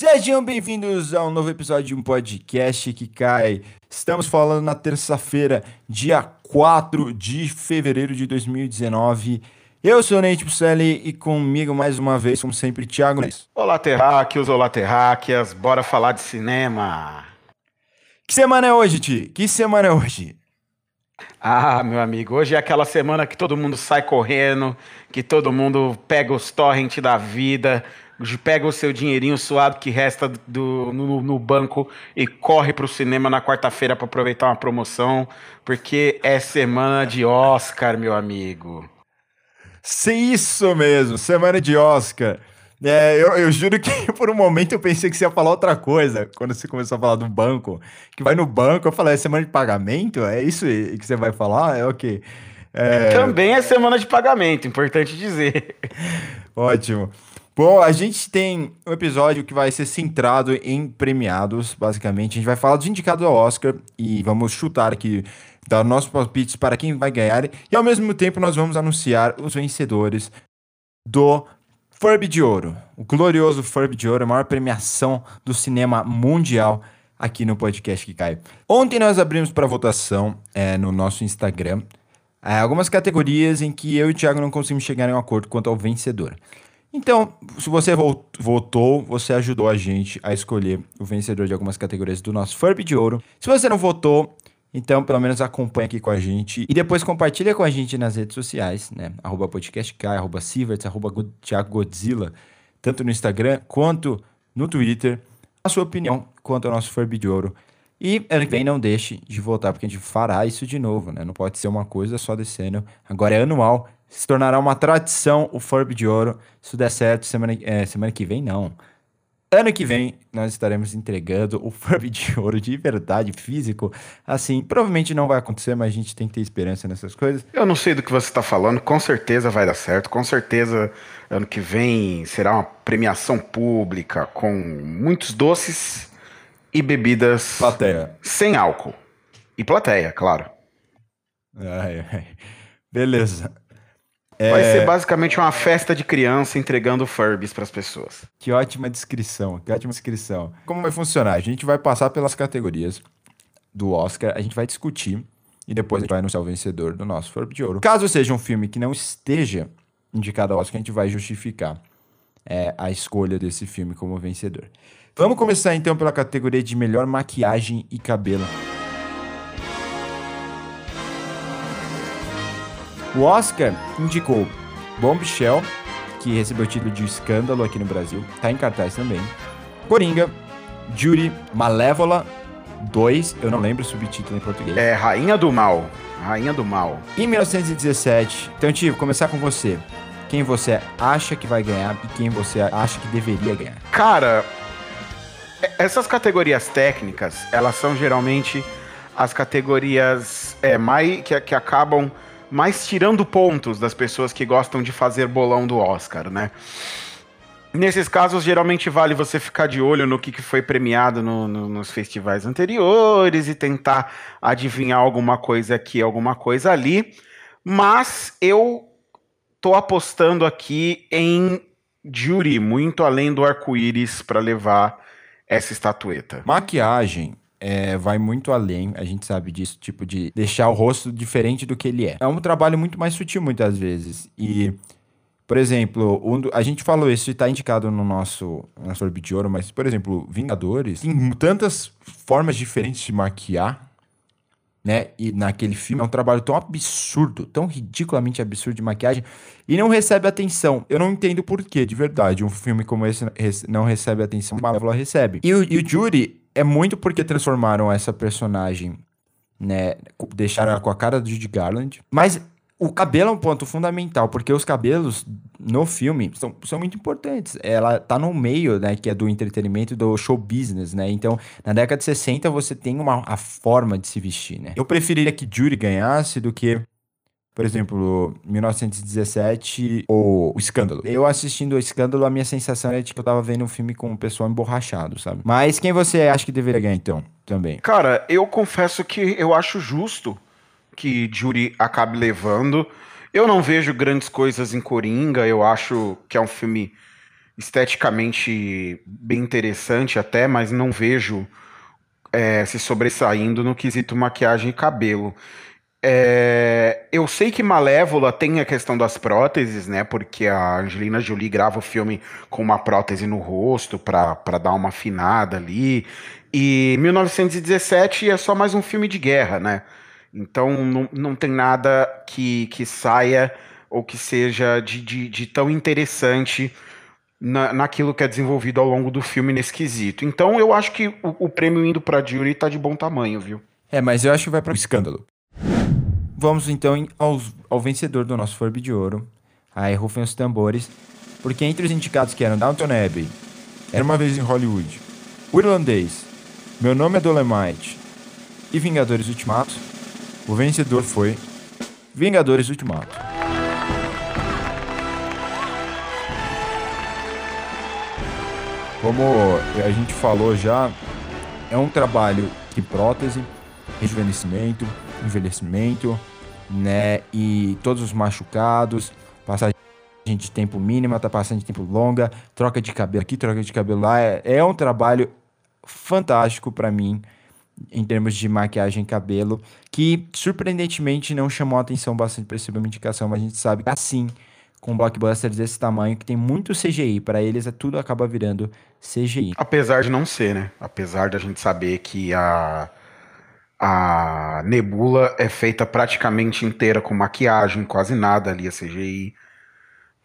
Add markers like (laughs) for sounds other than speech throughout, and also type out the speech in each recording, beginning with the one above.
Sejam bem-vindos a um novo episódio de um podcast que cai. Estamos falando na terça-feira, dia 4 de fevereiro de 2019. Eu sou o Nate Pucelli e comigo mais uma vez, como sempre, Thiago Nunes. Olá, terráqueos, olá, terráqueas, bora falar de cinema. Que semana é hoje, Ti? Que semana é hoje? Ah, meu amigo, hoje é aquela semana que todo mundo sai correndo, que todo mundo pega os torrents da vida, pega o seu dinheirinho suado que resta do, no, no banco e corre pro cinema na quarta-feira para aproveitar uma promoção, porque é semana de Oscar, meu amigo. Sim, isso mesmo, semana de Oscar. É, eu, eu, juro que (laughs) por um momento eu pensei que você ia falar outra coisa, quando você começou a falar do banco. Que vai no banco, eu falei, é semana de pagamento? É isso que você vai falar? É o okay. É... Também é semana de pagamento, importante dizer. (laughs) Ótimo. Bom, a gente tem um episódio que vai ser centrado em premiados, basicamente. A gente vai falar dos indicados ao Oscar e vamos chutar aqui, dar nossos palpites para quem vai ganhar. E ao mesmo tempo nós vamos anunciar os vencedores do Furby de Ouro. O glorioso Furby de Ouro, a maior premiação do cinema mundial aqui no podcast que cai. Ontem nós abrimos para votação é, no nosso Instagram é, algumas categorias em que eu e o Thiago não conseguimos chegar em um acordo quanto ao vencedor. Então, se você votou, você ajudou a gente a escolher o vencedor de algumas categorias do nosso Furby de Ouro. Se você não votou, então, pelo menos acompanha aqui com a gente. E depois compartilha com a gente nas redes sociais, né? Arroba podcastk, arroba Sieverts, arroba Thiago Godzilla. Tanto no Instagram quanto no Twitter. A sua opinião quanto ao nosso Furby de Ouro. E ano que vem não deixe de votar, porque a gente fará isso de novo, né? Não pode ser uma coisa só desse ano. Agora é anual. Se tornará uma tradição o Furby de Ouro. Se der certo, semana, é, semana que vem não. Ano que vem nós estaremos entregando o Furby de ouro de verdade, físico. Assim, provavelmente não vai acontecer, mas a gente tem que ter esperança nessas coisas. Eu não sei do que você está falando, com certeza vai dar certo. Com certeza ano que vem será uma premiação pública com muitos doces e bebidas plateia. sem álcool. E plateia, claro. Ai, ai. Beleza. Vai é... ser basicamente uma festa de criança entregando Furbies para as pessoas. Que ótima descrição, que ótima descrição. Como vai funcionar? A gente vai passar pelas categorias do Oscar, a gente vai discutir e depois a gente vai anunciar o vencedor do nosso Furby de Ouro. Caso seja um filme que não esteja indicado ao Oscar, a gente vai justificar é, a escolha desse filme como vencedor. Vamos começar então pela categoria de melhor maquiagem e cabelo. O Oscar indicou Bombshell, que recebeu o título de Escândalo aqui no Brasil, tá em cartaz também. Coringa, Judy, Malévola 2, eu não lembro o subtítulo em português. É Rainha do Mal. Rainha do Mal. Em 1917. Então, Tio, começar com você. Quem você acha que vai ganhar e quem você acha que deveria ganhar? Cara, essas categorias técnicas, elas são geralmente as categorias é, mais, que, que acabam mais tirando pontos das pessoas que gostam de fazer bolão do Oscar, né? Nesses casos, geralmente vale você ficar de olho no que, que foi premiado no, no, nos festivais anteriores e tentar adivinhar alguma coisa aqui, alguma coisa ali. Mas eu tô apostando aqui em Jury, muito além do arco-íris, para levar essa estatueta. Maquiagem é, vai muito além, a gente sabe disso, tipo, de deixar o rosto diferente do que ele é. É um trabalho muito mais sutil muitas vezes. E, por exemplo, um, a gente falou isso e tá indicado no nosso, nosso Orbe de Ouro, mas, por exemplo, Vingadores tem tantas formas diferentes de maquiar, né? E naquele filme é um trabalho tão absurdo, tão ridiculamente absurdo de maquiagem e não recebe atenção. Eu não entendo por que, de verdade, um filme como esse não recebe atenção, Marvel recebe. E o, e o Jury é muito porque transformaram essa personagem, né? Deixaram ela com a cara do Judy Garland. Mas o cabelo é um ponto fundamental, porque os cabelos no filme são, são muito importantes. Ela tá no meio, né, que é do entretenimento do show business, né? Então, na década de 60 você tem uma a forma de se vestir, né? Eu preferiria que Judy ganhasse do que por exemplo, 1917 ou O Escândalo. Eu assistindo O Escândalo, a minha sensação é de que eu tava vendo um filme com um pessoal emborrachado, sabe? Mas quem você acha que deveria ganhar então, também? Cara, eu confesso que eu acho justo que Jury acabe levando. Eu não vejo grandes coisas em Coringa, eu acho que é um filme esteticamente bem interessante até, mas não vejo é, se sobressaindo no quesito maquiagem e cabelo. É, eu sei que Malévola tem a questão das próteses, né? Porque a Angelina Jolie grava o filme com uma prótese no rosto para dar uma afinada ali. E 1917 é só mais um filme de guerra, né? Então não, não tem nada que, que saia ou que seja de, de, de tão interessante na, naquilo que é desenvolvido ao longo do filme nesse quesito. Então eu acho que o, o prêmio indo pra Jury tá de bom tamanho, viu? É, mas eu acho que vai para escândalo. Vamos então aos, ao vencedor do nosso Forbe de Ouro. Aí rufem os tambores. Porque entre os indicados que eram Downton Abbey, Era Uma Vez em Hollywood, O Irlandês, Meu Nome é Dolemite e Vingadores Ultimato, o vencedor foi Vingadores Ultimato. Como a gente falou já, é um trabalho de prótese, rejuvenescimento, envelhecimento, né? E todos os machucados, passagem de tempo mínima, tá passando de tempo longa, troca de cabelo aqui, troca de cabelo lá. É, é um trabalho fantástico para mim em termos de maquiagem e cabelo, que surpreendentemente não chamou a atenção bastante para essa indicação, mas a gente sabe que assim, com blockbusters desse tamanho, que tem muito CGI, para eles é tudo acaba virando CGI. Apesar de não ser, né? Apesar da gente saber que a a Nebula é feita praticamente inteira com maquiagem, quase nada ali a CGI.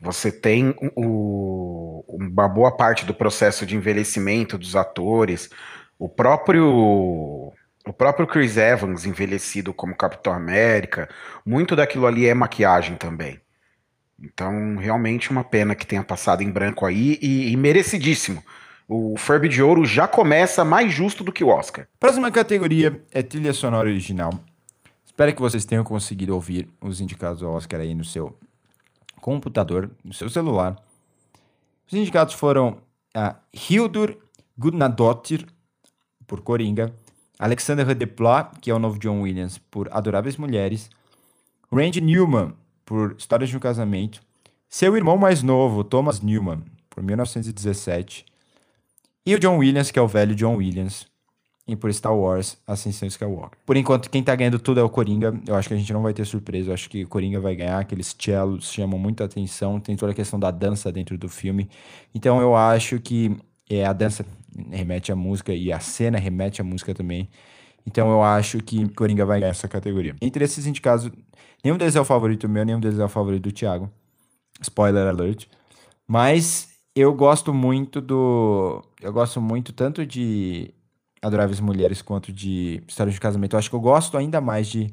Você tem o, uma boa parte do processo de envelhecimento dos atores. O próprio o próprio Chris Evans envelhecido como Capitão América, muito daquilo ali é maquiagem também. Então, realmente uma pena que tenha passado em branco aí e, e merecidíssimo o Furby de Ouro já começa mais justo do que o Oscar. Próxima categoria é trilha sonora original. Espero que vocês tenham conseguido ouvir os indicados ao Oscar aí no seu computador, no seu celular. Os indicados foram a Hildur Gudnadottir, por Coringa, Alexander Desplat, que é o novo John Williams, por Adoráveis Mulheres, Randy Newman, por Histórias de um Casamento, seu irmão mais novo, Thomas Newman, por 1917, e o John Williams, que é o velho John Williams. E por Star Wars, Ascensão Skywalker. Por enquanto, quem tá ganhando tudo é o Coringa. Eu acho que a gente não vai ter surpresa. Eu acho que o Coringa vai ganhar. Aqueles cellos chamam muita atenção. Tem toda a questão da dança dentro do filme. Então eu acho que é, a dança remete à música e a cena remete à música também. Então eu acho que Coringa vai ganhar essa categoria. Entre esses indicados, nenhum deles é o favorito meu, nenhum deles é o favorito do Thiago. Spoiler alert. Mas eu gosto muito do. Eu gosto muito tanto de Adoráveis Mulheres quanto de História de um Casamento. Eu acho que eu gosto ainda mais de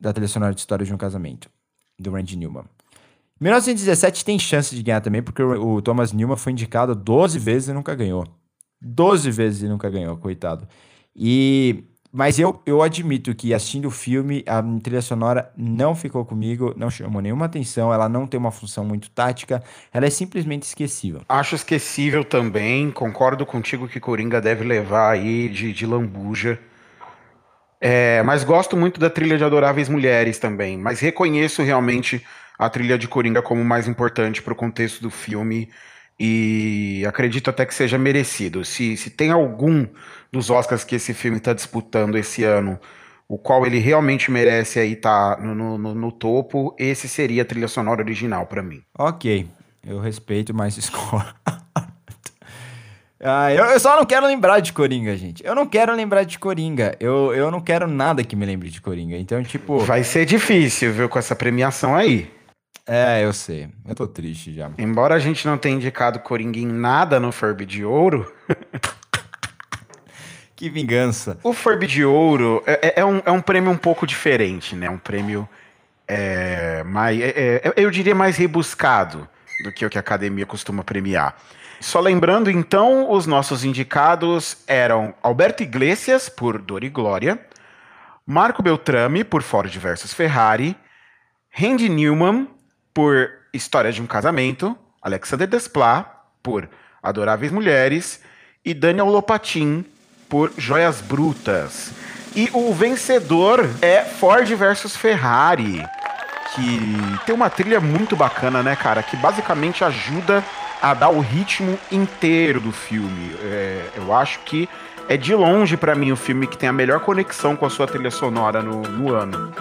da trilha sonora de História de um Casamento, do Randy Newman. 1917 tem chance de ganhar também, porque o, o Thomas Newman foi indicado 12 vezes e nunca ganhou. 12 vezes e nunca ganhou, coitado. E mas eu, eu admito que assistindo o filme, a trilha sonora não ficou comigo, não chamou nenhuma atenção, ela não tem uma função muito tática, ela é simplesmente esquecível. Acho esquecível também, concordo contigo que Coringa deve levar aí de, de lambuja. É, mas gosto muito da trilha de Adoráveis Mulheres também, mas reconheço realmente a trilha de Coringa como mais importante para o contexto do filme e acredito até que seja merecido. Se, se tem algum dos Oscars que esse filme está disputando esse ano, o qual ele realmente merece aí estar tá no, no, no, topo, esse seria a trilha sonora original para mim. Ok, eu respeito, mas discordo. (laughs) ah, eu, eu, só não quero lembrar de Coringa, gente. Eu não quero lembrar de Coringa. Eu, eu não quero nada que me lembre de Coringa. Então, tipo. Vai ser difícil, viu, com essa premiação aí. É, eu sei. Eu tô triste já. Embora a gente não tenha indicado Coringa em nada no Furby de Ouro. (laughs) que vingança. O Furby de Ouro é, é, é, um, é um prêmio um pouco diferente, né? Um prêmio é, mais, é, é, eu diria mais rebuscado do que o que a academia costuma premiar. Só lembrando, então, os nossos indicados eram Alberto Iglesias, por Dor e Glória, Marco Beltrame, por Ford versus Ferrari, Randy Newman, por História de um Casamento, Alexander Desplat, por Adoráveis Mulheres, e Daniel Lopatin, por Joias Brutas. E o vencedor é Ford versus Ferrari, que tem uma trilha muito bacana, né, cara? Que basicamente ajuda a dar o ritmo inteiro do filme. É, eu acho que é de longe para mim o filme que tem a melhor conexão com a sua trilha sonora no, no ano.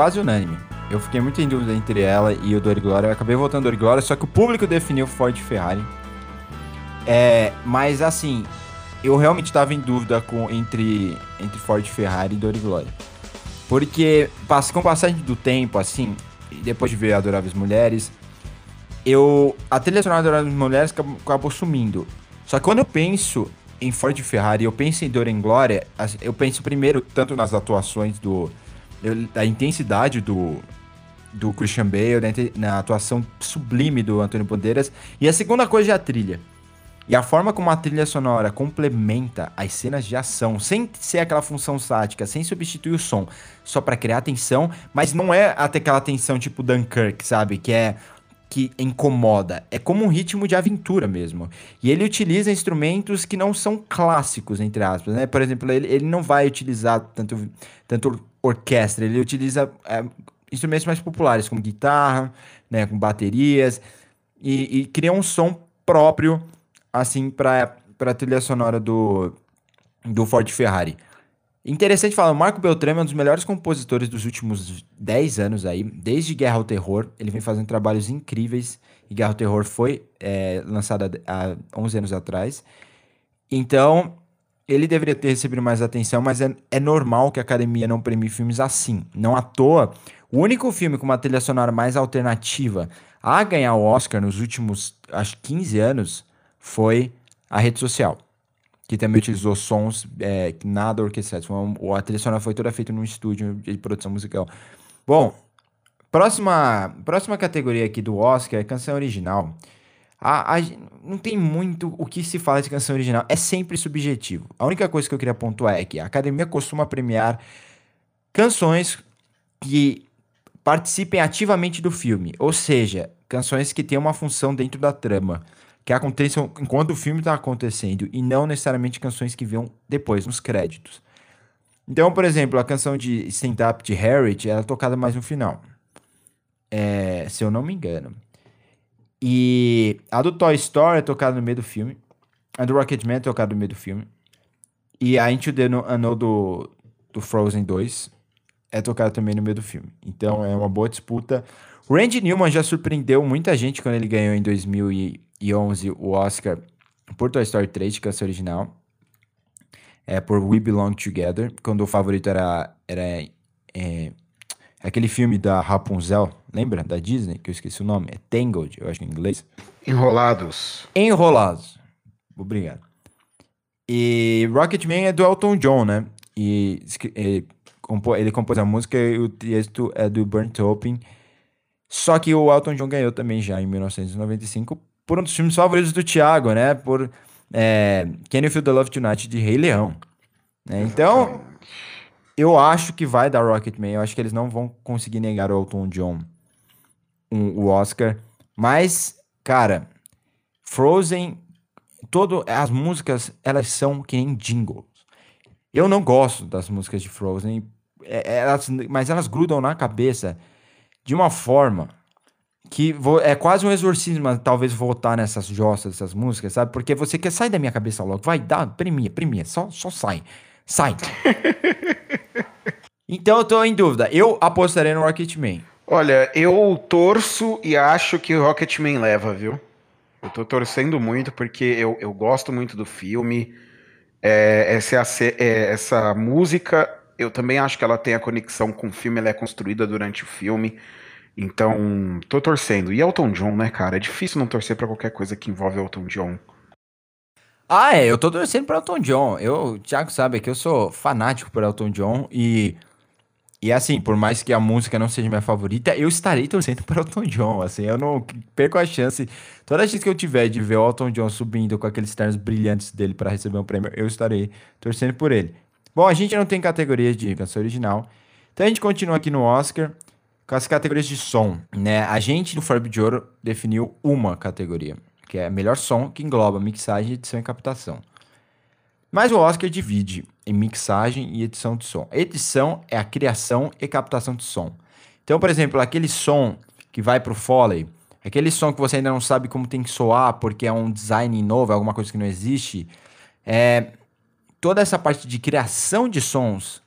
Quase unânime. Eu fiquei muito em dúvida entre ela e o Dor e Glória. Eu acabei votando Dor e Glória, só que o público definiu Ford Ferrari. É, mas assim, eu realmente estava em dúvida com, entre, entre Ford Ferrari e Dor e Glória. Porque com o passagem do tempo, assim, depois de ver Adoráveis Mulheres, eu. A trilha sonora Adoráveis Mulheres acabou, acabou sumindo. Só que quando eu penso em Ford Ferrari, eu penso em Dor e Glória, eu penso primeiro tanto nas atuações do a intensidade do, do Christian Bale, né, na atuação sublime do Antônio Bandeiras. E a segunda coisa é a trilha. E a forma como a trilha sonora complementa as cenas de ação, sem ser aquela função sática, sem substituir o som, só para criar tensão, mas não é até aquela tensão tipo Dunkirk, sabe? Que é que incomoda. É como um ritmo de aventura mesmo. E ele utiliza instrumentos que não são clássicos, entre aspas, né? Por exemplo, ele, ele não vai utilizar tanto, tanto orquestra, ele utiliza é, instrumentos mais populares, como guitarra, né, com baterias, e, e cria um som próprio, assim, para a trilha sonora do, do Ford Ferrari. Interessante falar, o Marco Beltrame é um dos melhores compositores dos últimos 10 anos aí, desde Guerra ao Terror, ele vem fazendo trabalhos incríveis, e Guerra ao Terror foi é, lançada há 11 anos atrás. Então, ele deveria ter recebido mais atenção, mas é, é normal que a academia não premie filmes assim. Não à toa, o único filme com uma trilha sonora mais alternativa a ganhar o Oscar nos últimos, acho 15 anos, foi A Rede Social. Que também utilizou sons é, nada orquestrados. A trilha sonora foi toda feita num estúdio de produção musical. Bom, próxima, próxima categoria aqui do Oscar é canção original. A, a, não tem muito o que se fala de canção original. É sempre subjetivo. A única coisa que eu queria pontuar é que a academia costuma premiar canções que participem ativamente do filme. Ou seja, canções que têm uma função dentro da trama. Que aconteçam enquanto o filme está acontecendo. E não necessariamente canções que venham depois, nos créditos. Então, por exemplo, a canção de Stand Up de Harriet, ela é tocada mais no final. É, se eu não me engano. E a do Toy Story é tocada no meio do filme. A do Rocketman é tocada no meio do filme. E a Into the Unknown do, do Frozen 2 é tocada também no meio do filme. Então é uma boa disputa. Randy Newman já surpreendeu muita gente quando ele ganhou em 2011 o Oscar por Toy Story 3 de canção original. É por We Belong Together, quando o favorito era, era é, aquele filme da Rapunzel, Lembra da Disney, que eu esqueci o nome? É Tangled, eu acho em inglês. Enrolados. Enrolados. Obrigado. E Rocketman é do Elton John, né? E ele, ele compôs a música e o texto é do Burnt Open. Só que o Elton John ganhou também já em 1995 por um dos filmes favoritos do Thiago, né? Por é, Can You Feel the Love Tonight de Rei Leão. Né? Então, eu acho que vai dar Rocketman. Eu acho que eles não vão conseguir negar o Elton John um, o Oscar. Mas, cara, Frozen, todo, as músicas, elas são que nem jingles. Eu não gosto das músicas de Frozen, é, elas, mas elas grudam na cabeça de uma forma que é quase um exorcismo, talvez, voltar nessas jossas, essas músicas, sabe? Porque você quer sair da minha cabeça logo. Vai, dá, premia, premia, só, só sai. Sai. (laughs) então eu tô em dúvida. Eu apostaria no Rocketman. Olha, eu torço e acho que o Rocketman leva, viu? Eu tô torcendo muito porque eu, eu gosto muito do filme. É, essa, é, essa música, eu também acho que ela tem a conexão com o filme, ela é construída durante o filme. Então, tô torcendo. E Elton John, né, cara? É difícil não torcer para qualquer coisa que envolve Elton John. Ah, é, eu tô torcendo pra Elton John. Eu, o Thiago sabe que eu sou fanático por Elton John e e assim, por mais que a música não seja minha favorita, eu estarei torcendo (laughs) para o Elton John. Assim, eu não perco a chance. Toda vez que eu tiver de ver o Elton John subindo com aqueles ternos brilhantes dele para receber um prêmio, eu estarei torcendo por ele. Bom, a gente não tem categoria de canção original. Então a gente continua aqui no Oscar com as categorias de som, né? A gente no Forb de Ouro definiu uma categoria, que é melhor som, que engloba mixagem, edição e captação. Mas o Oscar divide em mixagem e edição de som. Edição é a criação e captação de som. Então, por exemplo, aquele som que vai para o Foley, aquele som que você ainda não sabe como tem que soar porque é um design novo, é alguma coisa que não existe, é toda essa parte de criação de sons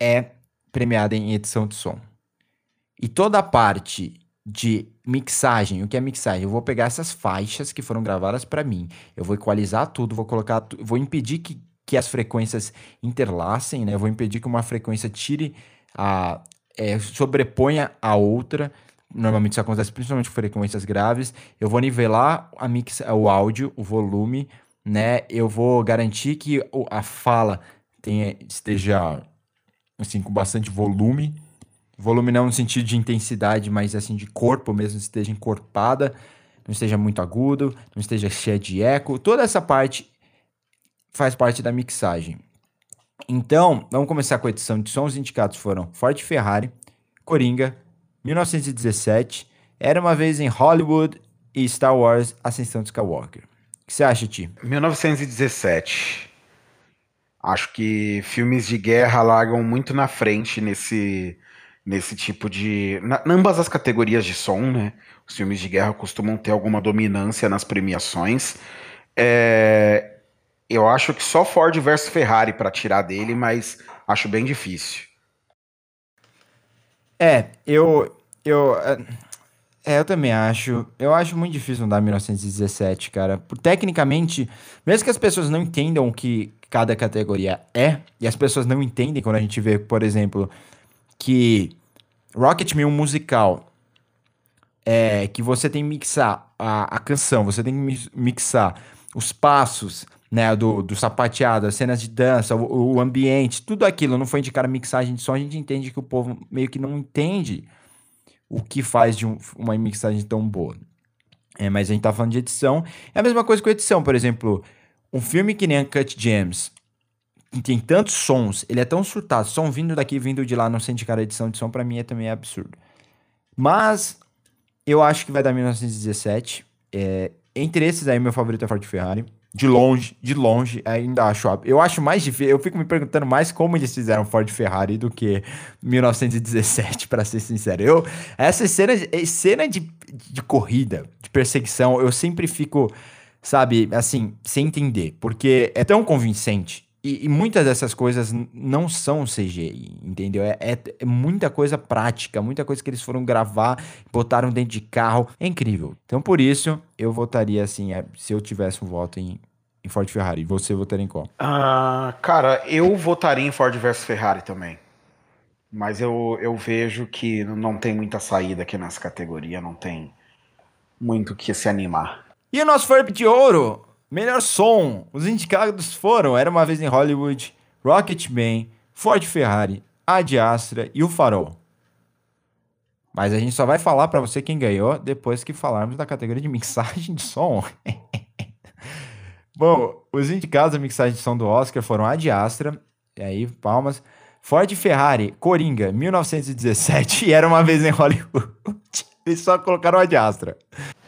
é premiada em edição de som. E toda a parte de mixagem, o que é mixagem? Eu vou pegar essas faixas que foram gravadas para mim, eu vou equalizar tudo, vou colocar, vou impedir que, que as frequências interlacem, né? Eu vou impedir que uma frequência tire a é, sobreponha a outra. Normalmente isso acontece principalmente com frequências graves. Eu vou nivelar a mix, o áudio, o volume, né? Eu vou garantir que a fala tenha, esteja assim com bastante volume. Volume não no sentido de intensidade, mas assim de corpo mesmo, esteja encorpada, não esteja muito agudo, não esteja cheia de eco. Toda essa parte faz parte da mixagem. Então, vamos começar com a edição de sons indicados foram Ford Ferrari, Coringa, 1917, Era Uma Vez em Hollywood e Star Wars Ascensão de Skywalker. O que você acha, Ti? 1917. Acho que filmes de guerra largam muito na frente nesse, nesse tipo de. Na, ambas as categorias de som, né? Os filmes de guerra costumam ter alguma dominância nas premiações. É, eu acho que só Ford versus Ferrari para tirar dele, mas acho bem difícil. É, eu. Eu. É, eu também acho. Eu acho muito difícil não dar 1917, cara. Tecnicamente, mesmo que as pessoas não entendam o que cada categoria é, e as pessoas não entendem quando a gente vê, por exemplo, que Rocketman é um musical, é, que você tem que mixar a, a canção, você tem que mixar os passos, né, do, do sapateado, as cenas de dança, o, o, ambiente, tudo aquilo não foi indicado a mixagem de som, a gente entende que o povo meio que não entende o que faz de um, uma mixagem tão boa. É, mas a gente tá falando de edição. É a mesma coisa com edição, por exemplo, um filme que nem Cut Gems, tem tantos sons, ele é tão surtado, som vindo daqui, vindo de lá, não ser indicado a edição de som, para mim é também absurdo. Mas eu acho que vai dar 1917. É, entre esses aí, meu favorito é Ford Ferrari. De longe, de longe, ainda acho. Eu acho mais difícil. Eu fico me perguntando mais como eles fizeram Ford Ferrari do que 1917, para ser sincero. Eu, essa cena, cena de, de corrida, de perseguição, eu sempre fico, sabe, assim, sem entender. Porque é tão convincente. E, e, muitas dessas coisas não são CGI, entendeu? É, é, é, muita coisa prática, muita coisa que eles foram gravar, botaram dentro de carro. É incrível. Então, por isso, eu votaria assim, é, se eu tivesse um voto em, em Ford Ferrari. Você votaria em qual? Ah, cara, eu votaria em Ford versus Ferrari também. Mas eu, eu vejo que não tem muita saída aqui nessa categoria, não tem muito que se animar. E o nosso Ford de ouro Melhor som. Os indicados foram Era Uma Vez em Hollywood, Rocketman, Ford Ferrari, Ad Astra e O Farol. Mas a gente só vai falar para você quem ganhou depois que falarmos da categoria de mixagem de som. (laughs) Bom, os indicados da mixagem de som do Oscar foram Ad Astra, e aí, palmas, Ford Ferrari, Coringa, 1917 e Era Uma Vez em Hollywood. (laughs) Eles só colocaram Ad Astra.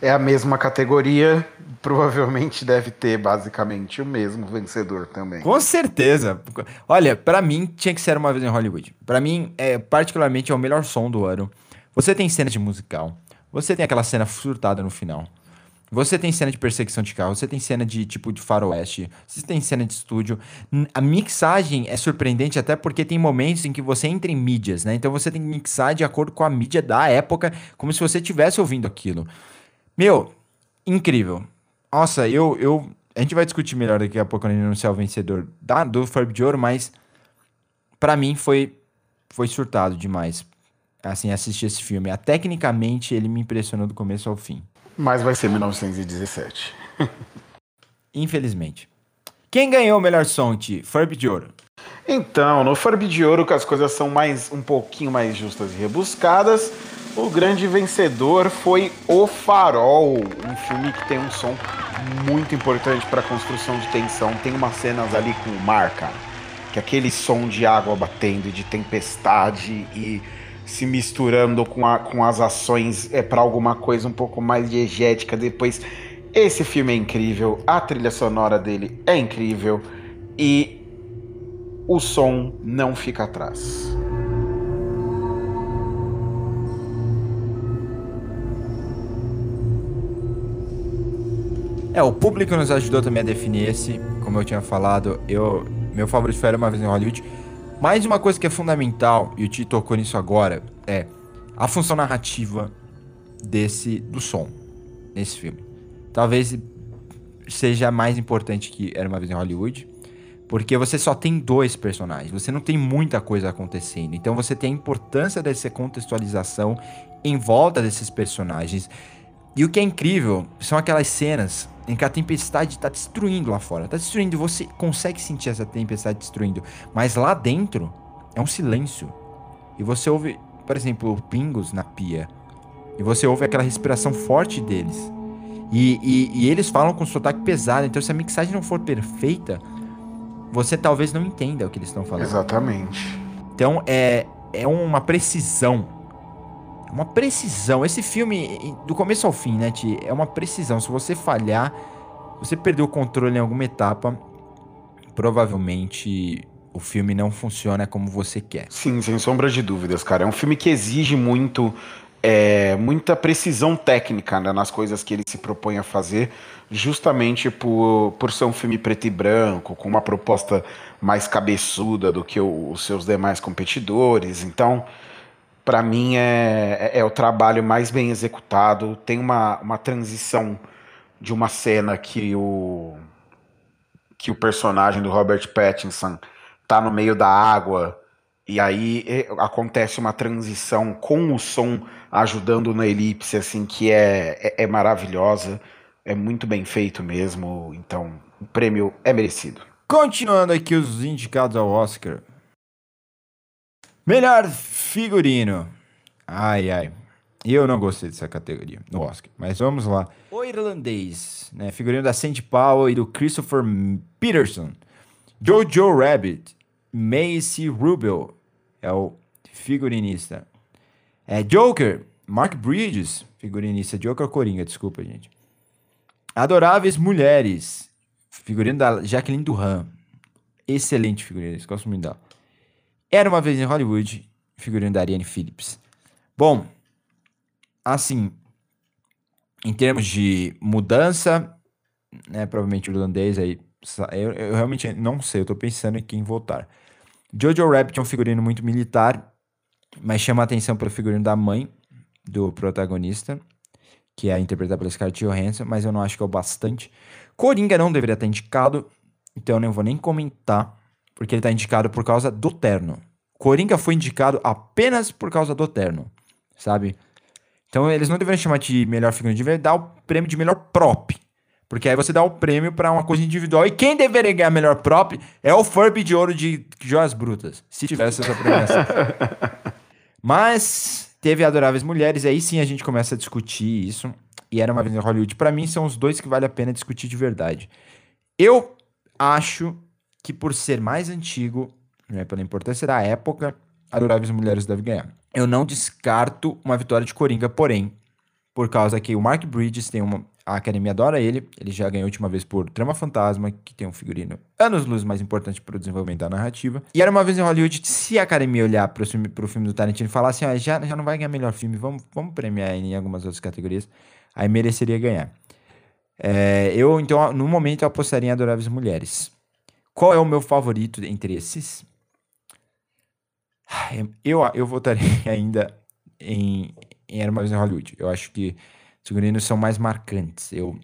É a mesma categoria, provavelmente deve ter basicamente o mesmo vencedor também. Com certeza. Olha, para mim tinha que ser uma vez em Hollywood. Para mim, é particularmente é o melhor som do ano. Você tem cena de musical. Você tem aquela cena furtada no final. Você tem cena de perseguição de carro, você tem cena de tipo de faroeste, você tem cena de estúdio. A mixagem é surpreendente até porque tem momentos em que você entra em mídias, né? Então você tem que mixar de acordo com a mídia da época, como se você estivesse ouvindo aquilo. Meu, incrível. Nossa, eu, eu. A gente vai discutir melhor daqui a pouco quando a anunciar o vencedor da, do Ferb de Ouro, mas para mim foi, foi surtado demais. Assim, assistir esse filme. A, tecnicamente, ele me impressionou do começo ao fim. Mas vai ser 1917. (laughs) Infelizmente. Quem ganhou o melhor som, Ti? Ferb de Ouro. Então, no Ferb de Ouro, que as coisas são mais um pouquinho mais justas e rebuscadas, o grande vencedor foi O Farol, um filme que tem um som muito importante para a construção de tensão. Tem umas cenas ali com o mar, cara, que aquele som de água batendo, de tempestade e se misturando com, a, com as ações é para alguma coisa um pouco mais diegética depois. Esse filme é incrível, a trilha sonora dele é incrível e o som não fica atrás. É, o público nos ajudou também a definir esse, como eu tinha falado, eu meu favorito foi Uma Vez em Hollywood. Mais uma coisa que é fundamental, e o Ti tocou nisso agora, é a função narrativa desse do som nesse filme. Talvez seja mais importante que Era Uma Vez em Hollywood, porque você só tem dois personagens, você não tem muita coisa acontecendo. Então você tem a importância dessa contextualização em volta desses personagens. E o que é incrível são aquelas cenas em que a tempestade está destruindo lá fora. Está destruindo, você consegue sentir essa tempestade destruindo. Mas lá dentro é um silêncio. E você ouve, por exemplo, pingos na pia. E você ouve aquela respiração forte deles. E, e, e eles falam com sotaque pesado. Então, se a mixagem não for perfeita, você talvez não entenda o que eles estão falando. Exatamente. Então, é, é uma precisão uma precisão. Esse filme, do começo ao fim, né, Ti, é uma precisão. Se você falhar, você perdeu o controle em alguma etapa, provavelmente o filme não funciona como você quer. Sim, sem sombra de dúvidas, cara. É um filme que exige muito, é, muita precisão técnica né, nas coisas que ele se propõe a fazer, justamente por, por ser um filme preto e branco, com uma proposta mais cabeçuda do que o, os seus demais competidores. Então, para mim é, é, é, o trabalho mais bem executado. Tem uma, uma transição de uma cena que o que o personagem do Robert Pattinson tá no meio da água e aí é, acontece uma transição com o som ajudando na elipse assim que é, é, é maravilhosa, é muito bem feito mesmo. Então o prêmio é merecido. Continuando aqui os indicados ao Oscar. Melhor figurino. Ai, ai. Eu não gostei dessa categoria no Oscar, mas vamos lá. O irlandês, né? Figurino da Sandy Powell e do Christopher Peterson. Jojo Rabbit. Macy Rubel é o figurinista. É Joker. Mark Bridges, figurinista. Joker Coringa, desculpa, gente. Adoráveis Mulheres. Figurino da Jacqueline Duran. Excelente figurino, gosto muito dela. Era uma vez em Hollywood, figurino da Ariane Phillips. Bom, assim, em termos de mudança, né, provavelmente o irlandês aí, eu, eu, realmente não sei, eu tô pensando em quem votar. Jojo Rabbit é um figurino muito militar, mas chama a atenção pelo figurino da mãe do protagonista, que é interpretada pela Scarlett Johansson, mas eu não acho que é o bastante. Coringa não deveria estar indicado, então eu não vou nem comentar porque ele tá indicado por causa do terno. Coringa foi indicado apenas por causa do terno, sabe? Então eles não deveriam chamar de melhor figurino, deveriam dar o prêmio de melhor prop. Porque aí você dá o prêmio para uma coisa individual. E quem deveria ganhar melhor prop é o Furby de ouro de Joias Brutas. Se tivesse essa premiação. (laughs) Mas teve Adoráveis Mulheres, e aí sim a gente começa a discutir isso. E era uma vez em Hollywood. Para mim, são os dois que vale a pena discutir de verdade. Eu acho que por ser mais antigo, né, pela importância da época, Adoráveis Mulheres deve ganhar. Eu não descarto uma vitória de Coringa, porém, por causa que o Mark Bridges tem uma. A academia adora ele, ele já ganhou a última vez por Trama Fantasma, que tem um figurino anos-luz mais importante para o desenvolvimento da narrativa. E era uma vez em Hollywood, se a academia olhar para o filme, filme do Tarantino e falar assim: ah, já, já não vai ganhar melhor filme, vamos, vamos premiar em algumas outras categorias, aí mereceria ganhar. É, eu, então, no momento, eu apostaria em Adoráveis Mulheres. Qual é o meu favorito entre esses? Eu, eu votaria (laughs) ainda em, em Era Uma em Hollywood. Eu acho que os figurinos são mais marcantes. Eu,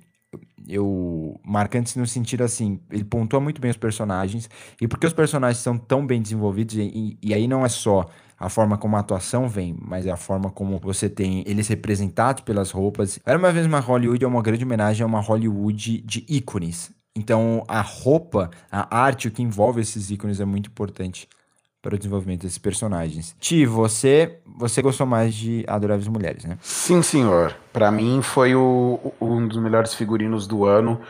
eu marcantes no sentido assim, ele pontua muito bem os personagens e porque os personagens são tão bem desenvolvidos e, e, aí não é só a forma como a atuação vem, mas é a forma como você tem eles representados pelas roupas. Era uma vez uma Hollywood é uma grande homenagem a uma Hollywood de ícones. Então, a roupa, a arte, o que envolve esses ícones é muito importante para o desenvolvimento desses personagens. Ti, você, você gostou mais de Adoráveis Mulheres, né? Sim, senhor. Para mim foi o, um dos melhores figurinos do ano.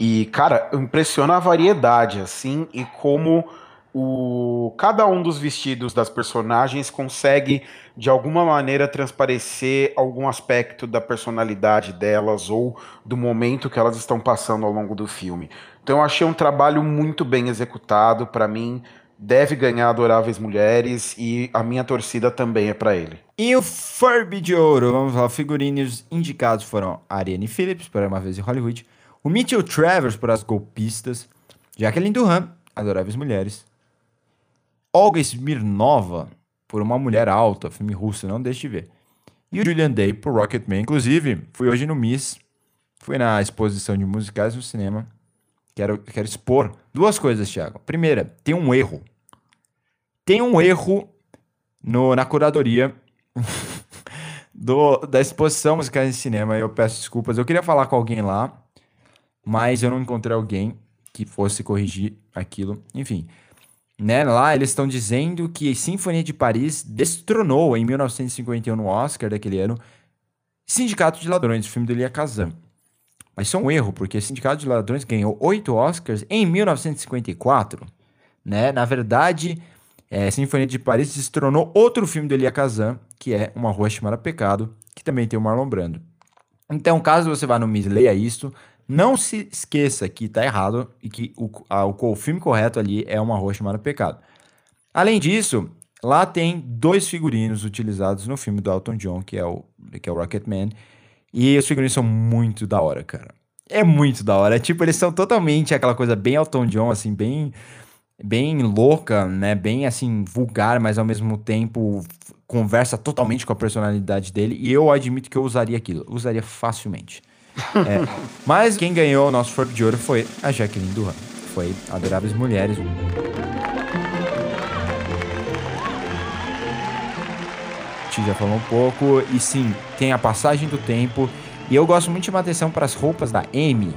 E, cara, impressiona a variedade, assim, e como o, cada um dos vestidos das personagens consegue, de alguma maneira, transparecer algum aspecto da personalidade delas ou do momento que elas estão passando ao longo do filme. Então eu achei um trabalho muito bem executado. Para mim, deve ganhar Adoráveis Mulheres e a minha torcida também é para ele. E o Furby de Ouro, vamos lá, figurinos indicados foram Ariane Phillips, por Uma Vez em Hollywood, o Mitchell Travers, por As Golpistas, Jacqueline Duran, Adoráveis Mulheres, Olga Smirnova, por Uma Mulher Alta, filme russo, não deixe de ver, e o Julian Day, por Rocketman. Inclusive, fui hoje no Miss, fui na exposição de musicais no cinema, quero, quero expor duas coisas, Thiago. Primeira, tem um erro. Tem um erro no, na curadoria (laughs) do, da exposição musicais de cinema. Eu peço desculpas. Eu queria falar com alguém lá, mas eu não encontrei alguém que fosse corrigir aquilo. Enfim, né, lá eles estão dizendo que Sinfonia de Paris destronou em 1951 no Oscar daquele ano Sindicato de Ladrões, o filme do Elia Kazan. Mas isso é um erro, porque Sindicato de Ladrões ganhou oito Oscars em 1954. Né? Na verdade, é, Sinfonia de Paris destronou outro filme do Elia Kazan, que é Uma Rua Chamada Pecado, que também tem o Marlon Brando. Então, caso você vá no MIS leia isso, não se esqueça que está errado e que o, a, o, filme correto ali é Uma Rua Chamada Pecado. Além disso, lá tem dois figurinos utilizados no filme do Elton John, que é o, que é o Rocketman, e os figurinos são muito da hora, cara. É muito da hora. Tipo, eles são totalmente aquela coisa bem Elton John, assim, bem bem louca, né? Bem assim vulgar, mas ao mesmo tempo conversa totalmente com a personalidade dele. E eu admito que eu usaria aquilo, usaria facilmente. (laughs) é. Mas quem ganhou o nosso Fork de Ouro foi a Jacqueline Duran. Foi Adoráveis Mulheres. já falou um pouco. E sim, tem a passagem do tempo. E eu gosto muito de chamar atenção para as roupas da Amy,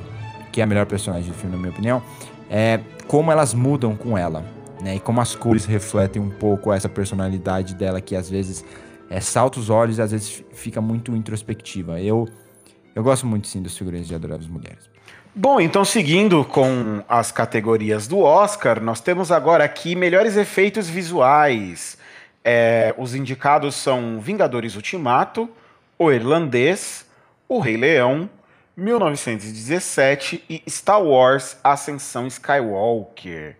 que é a melhor personagem do filme, na minha opinião. É como elas mudam com ela. Né? E como as cores refletem um pouco essa personalidade dela, que às vezes é, salta os olhos e às vezes fica muito introspectiva. Eu, eu gosto muito sim dos figurinos de Adoráveis Mulheres. Bom, então seguindo com as categorias do Oscar, nós temos agora aqui melhores efeitos visuais. É, os indicados são Vingadores Ultimato, O Irlandês, O Rei Leão, 1917 e Star Wars Ascensão Skywalker.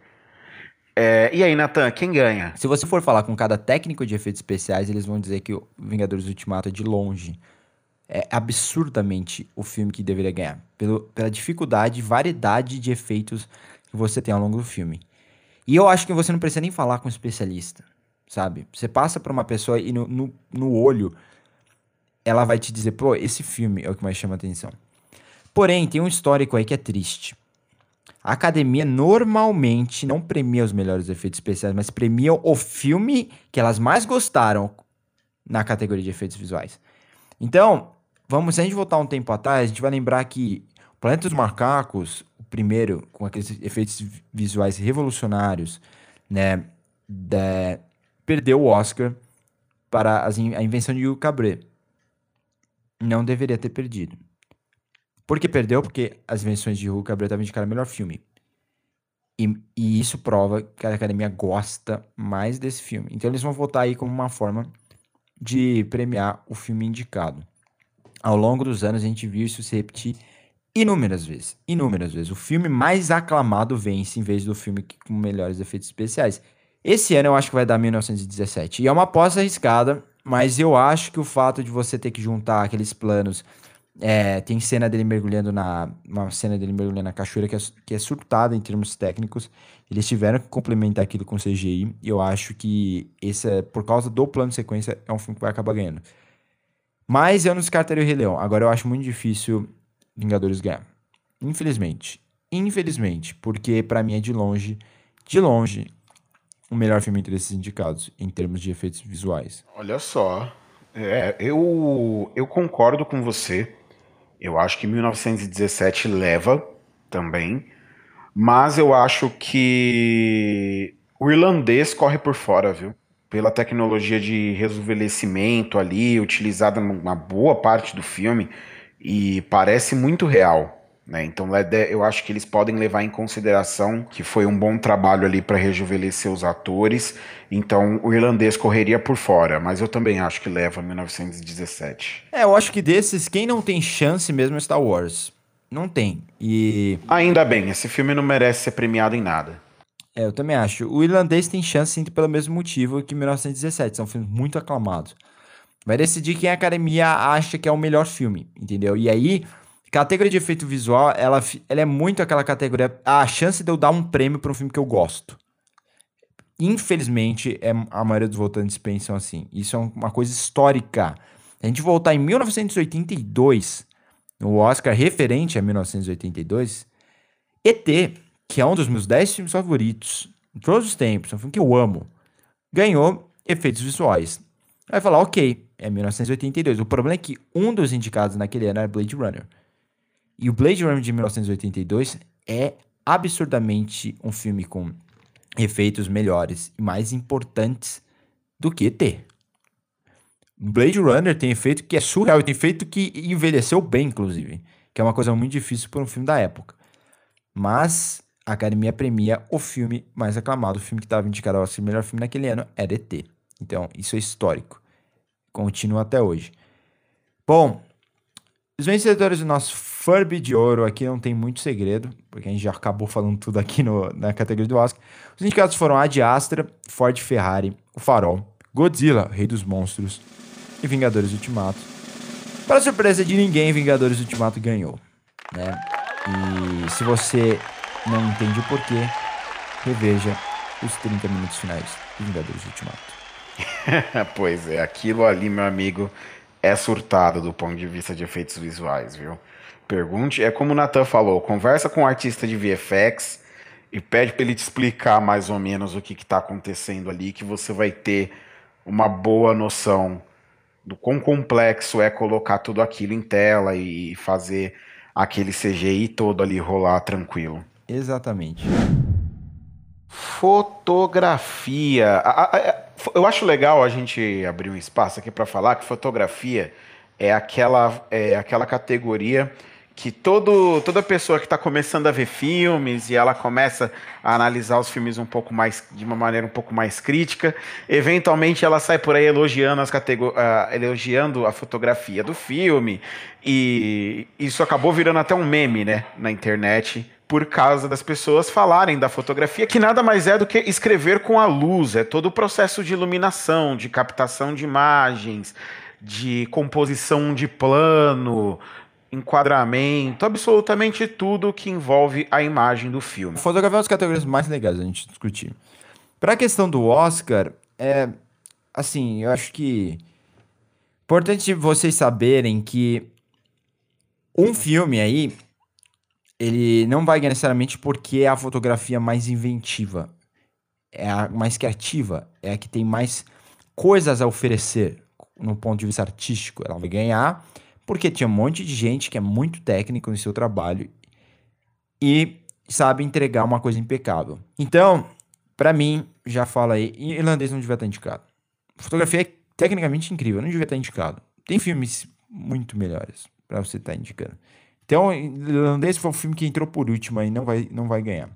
É, e aí, Nathan, quem ganha? Se você for falar com cada técnico de efeitos especiais, eles vão dizer que o Vingadores Ultimato é de longe. É absurdamente o filme que deveria ganhar. Pelo, pela dificuldade e variedade de efeitos que você tem ao longo do filme. E eu acho que você não precisa nem falar com um especialista sabe? Você passa pra uma pessoa e no, no, no olho ela vai te dizer, pô, esse filme é o que mais chama atenção. Porém, tem um histórico aí que é triste. A academia normalmente não premia os melhores efeitos especiais, mas premia o filme que elas mais gostaram na categoria de efeitos visuais. Então, vamos, se a gente voltar um tempo atrás, a gente vai lembrar que o Planeta dos Macacos, o primeiro, com aqueles efeitos visuais revolucionários, né, da, perdeu o Oscar para as, a invenção de Hugo Cabret. Não deveria ter perdido. Por que perdeu? Porque as invenções de Hugo Cabret estavam indicadas melhor filme. E, e, isso prova que a academia gosta mais desse filme. Então eles vão votar aí como uma forma de premiar o filme indicado. Ao longo dos anos a gente viu isso se repetir inúmeras vezes. Inúmeras vezes. O filme mais aclamado vence em vez do filme com melhores efeitos especiais. Esse ano eu acho que vai dar 1917. E é uma aposta arriscada, mas eu acho que o fato de você ter que juntar aqueles planos. É, tem cena dele mergulhando na. Uma cena dele mergulhando na cachoeira que é, que é surtada em termos técnicos. Eles tiveram que complementar aquilo com CGI. E eu acho que esse, por causa do plano de sequência, é um filme que vai acabar ganhando. Mas eu não descartaria o Rei Leão. Agora eu acho muito difícil Vingadores ganhar. Infelizmente. Infelizmente. Porque para mim é de longe. De longe, o melhor filme entre esses indicados, em termos de efeitos visuais. Olha só. É, eu, eu concordo com você. Eu acho que 1917 leva também. Mas eu acho que o irlandês corre por fora, viu? Pela tecnologia de rejuvenescimento ali, utilizada numa boa parte do filme. E parece muito real. Né? Então eu acho que eles podem levar em consideração que foi um bom trabalho ali para rejuvenescer os atores. Então o irlandês correria por fora, mas eu também acho que leva 1917. É, eu acho que desses, quem não tem chance mesmo é Star Wars. Não tem. E. Ainda bem, esse filme não merece ser premiado em nada. É, eu também acho. O irlandês tem chance sim, pelo mesmo motivo que 1917. São filmes muito aclamados. Vai decidir quem a academia acha que é o melhor filme, entendeu? E aí, categoria de efeito visual, ela, ela é muito aquela categoria. A chance de eu dar um prêmio para um filme que eu gosto. Infelizmente, é, a maioria dos votantes pensam assim. Isso é uma coisa histórica. A gente voltar em 1982, no Oscar referente a 1982, ET, que é um dos meus 10 filmes favoritos de todos os tempos, é um filme que eu amo, ganhou efeitos visuais. Vai falar, ok, é 1982. O problema é que um dos indicados naquele ano era Blade Runner. E o Blade Runner de 1982 é absurdamente um filme com efeitos melhores e mais importantes do que T. Blade Runner tem efeito que é surreal, tem efeito que envelheceu bem, inclusive, que é uma coisa muito difícil para um filme da época. Mas a Academia premia o filme mais aclamado, o filme que estava indicado ao melhor filme naquele ano era ET. Então, isso é histórico continua até hoje. Bom, os vencedores do nosso Furby de Ouro aqui não tem muito segredo, porque a gente já acabou falando tudo aqui no, na categoria do Oscar. Os indicados foram Ad Astra, Ford Ferrari, O Farol, Godzilla, Rei dos Monstros e Vingadores Ultimato. Para surpresa de ninguém, Vingadores Ultimato ganhou. Né? E se você não entende o porquê, reveja os 30 minutos finais de Vingadores Ultimato. (laughs) pois é, aquilo ali, meu amigo, é surtado do ponto de vista de efeitos visuais, viu? Pergunte, é como o Nathan falou, conversa com o um artista de VFX e pede para ele te explicar mais ou menos o que está acontecendo ali, que você vai ter uma boa noção do quão complexo é colocar tudo aquilo em tela e fazer aquele CGI todo ali rolar tranquilo. Exatamente. Fotografia. Eu acho legal a gente abrir um espaço aqui para falar que fotografia é aquela, é aquela categoria que todo, toda pessoa que está começando a ver filmes e ela começa a analisar os filmes um pouco mais de uma maneira um pouco mais crítica, eventualmente ela sai por aí elogiando as uh, elogiando a fotografia do filme e isso acabou virando até um meme, né, na internet por causa das pessoas falarem da fotografia, que nada mais é do que escrever com a luz, é todo o processo de iluminação, de captação de imagens, de composição de plano, enquadramento, absolutamente tudo que envolve a imagem do filme. Fotografia é uma das categorias mais legais a gente discutir. Para a questão do Oscar, é assim, eu acho que importante vocês saberem que um filme aí ele não vai ganhar necessariamente porque é a fotografia mais inventiva, é a mais criativa, é a que tem mais coisas a oferecer no ponto de vista artístico. Ela vai ganhar porque tinha um monte de gente que é muito técnico no seu trabalho e sabe entregar uma coisa impecável. Então, para mim, já fala aí, irlandês não devia estar indicado. fotografia é tecnicamente incrível, não devia estar indicado. Tem filmes muito melhores para você estar indicando. Então, Irlandês foi o filme que entrou por último aí, não vai, não vai ganhar.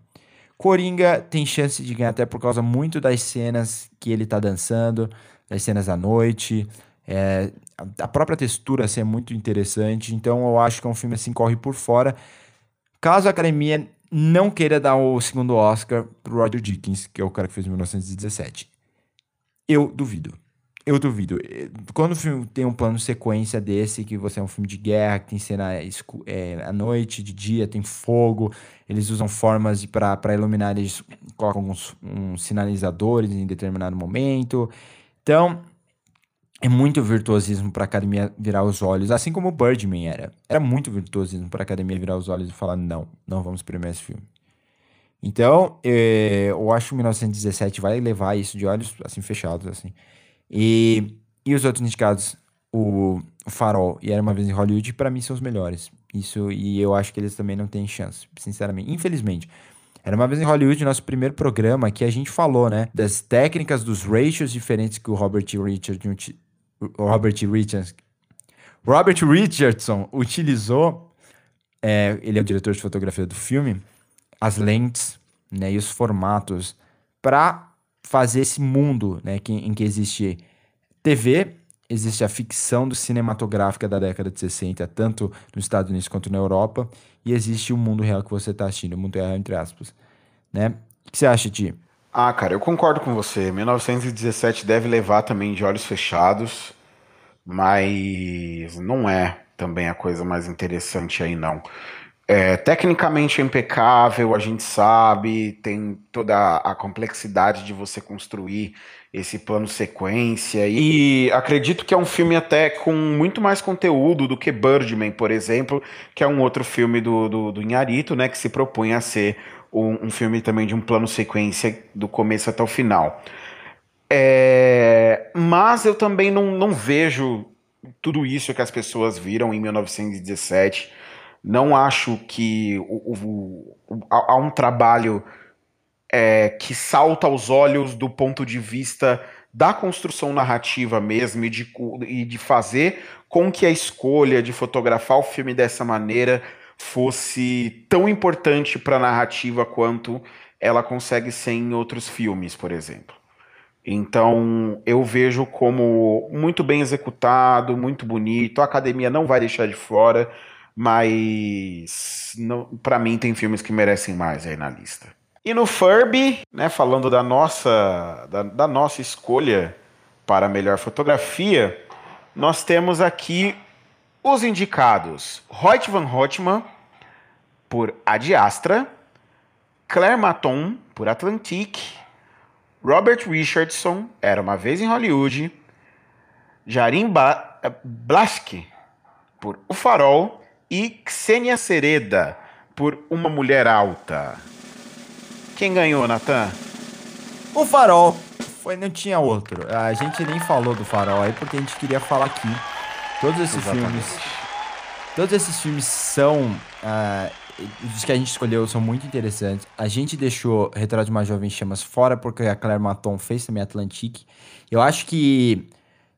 Coringa tem chance de ganhar até por causa muito das cenas que ele tá dançando, das cenas da noite. É, a própria textura assim, é muito interessante. Então eu acho que é um filme assim, corre por fora. Caso a academia não queira dar o segundo Oscar pro Roger Dickens, que é o cara que fez em 1917. Eu duvido. Eu duvido. Quando o filme tem um plano sequência desse, que você é um filme de guerra, que tem cena é, à noite, de dia, tem fogo, eles usam formas para iluminar, eles colocam uns, uns sinalizadores em determinado momento. Então, é muito virtuosismo para a academia virar os olhos, assim como o Birdman era. Era muito virtuosismo para a academia virar os olhos e falar: não, não vamos premiar esse filme. Então, é, eu acho que 1917 vai levar isso de olhos assim fechados, assim. E, e os outros indicados, o, o Farol e Era Uma Vez em Hollywood, para mim são os melhores. Isso, e eu acho que eles também não têm chance, sinceramente. Infelizmente. Era uma vez em Hollywood, nosso primeiro programa, que a gente falou, né? Das técnicas, dos ratios diferentes que o Robert Richardson, Robert Richardson, Robert Richardson utilizou é, ele é o diretor de fotografia do filme, as lentes né, e os formatos para fazer esse mundo né, que, em que existe TV, existe a ficção do cinematográfica da década de 60, tanto nos Estados Unidos quanto na Europa, e existe o mundo real que você está assistindo, o mundo real entre aspas. Né? O que você acha, Ti? Ah, cara, eu concordo com você. 1917 deve levar também de olhos fechados, mas não é também a coisa mais interessante aí, não. É, tecnicamente é impecável, a gente sabe, tem toda a complexidade de você construir esse plano sequência. E acredito que é um filme até com muito mais conteúdo do que Birdman, por exemplo, que é um outro filme do, do, do Inharito, né? Que se propõe a ser um, um filme também de um plano sequência do começo até o final. É, mas eu também não, não vejo tudo isso que as pessoas viram em 1917. Não acho que o, o, o, há um trabalho é, que salta aos olhos do ponto de vista da construção narrativa mesmo e de, e de fazer com que a escolha de fotografar o filme dessa maneira fosse tão importante para a narrativa quanto ela consegue ser em outros filmes, por exemplo. Então eu vejo como muito bem executado, muito bonito. A academia não vai deixar de fora, mas para mim tem filmes que merecem mais aí na lista. E no Furby, né, falando da nossa, da, da nossa escolha para melhor fotografia, nós temos aqui os indicados: Hoyt van Hoytman, por Ad Astra, Claire Maton, por Atlantique, Robert Richardson, Era Uma Vez em Hollywood, Jarim ba Blask, por O Farol, e Xenia Sereda, por Uma Mulher Alta. Quem ganhou, Natan? O Farol. Foi, não tinha outro. A gente nem falou do Farol aí porque a gente queria falar aqui. Todos esses Exatamente. filmes. Todos esses filmes são. Uh, os que a gente escolheu são muito interessantes. A gente deixou Retrato de uma Jovem Chamas fora porque a Claire Maton fez também Atlantique. Eu acho que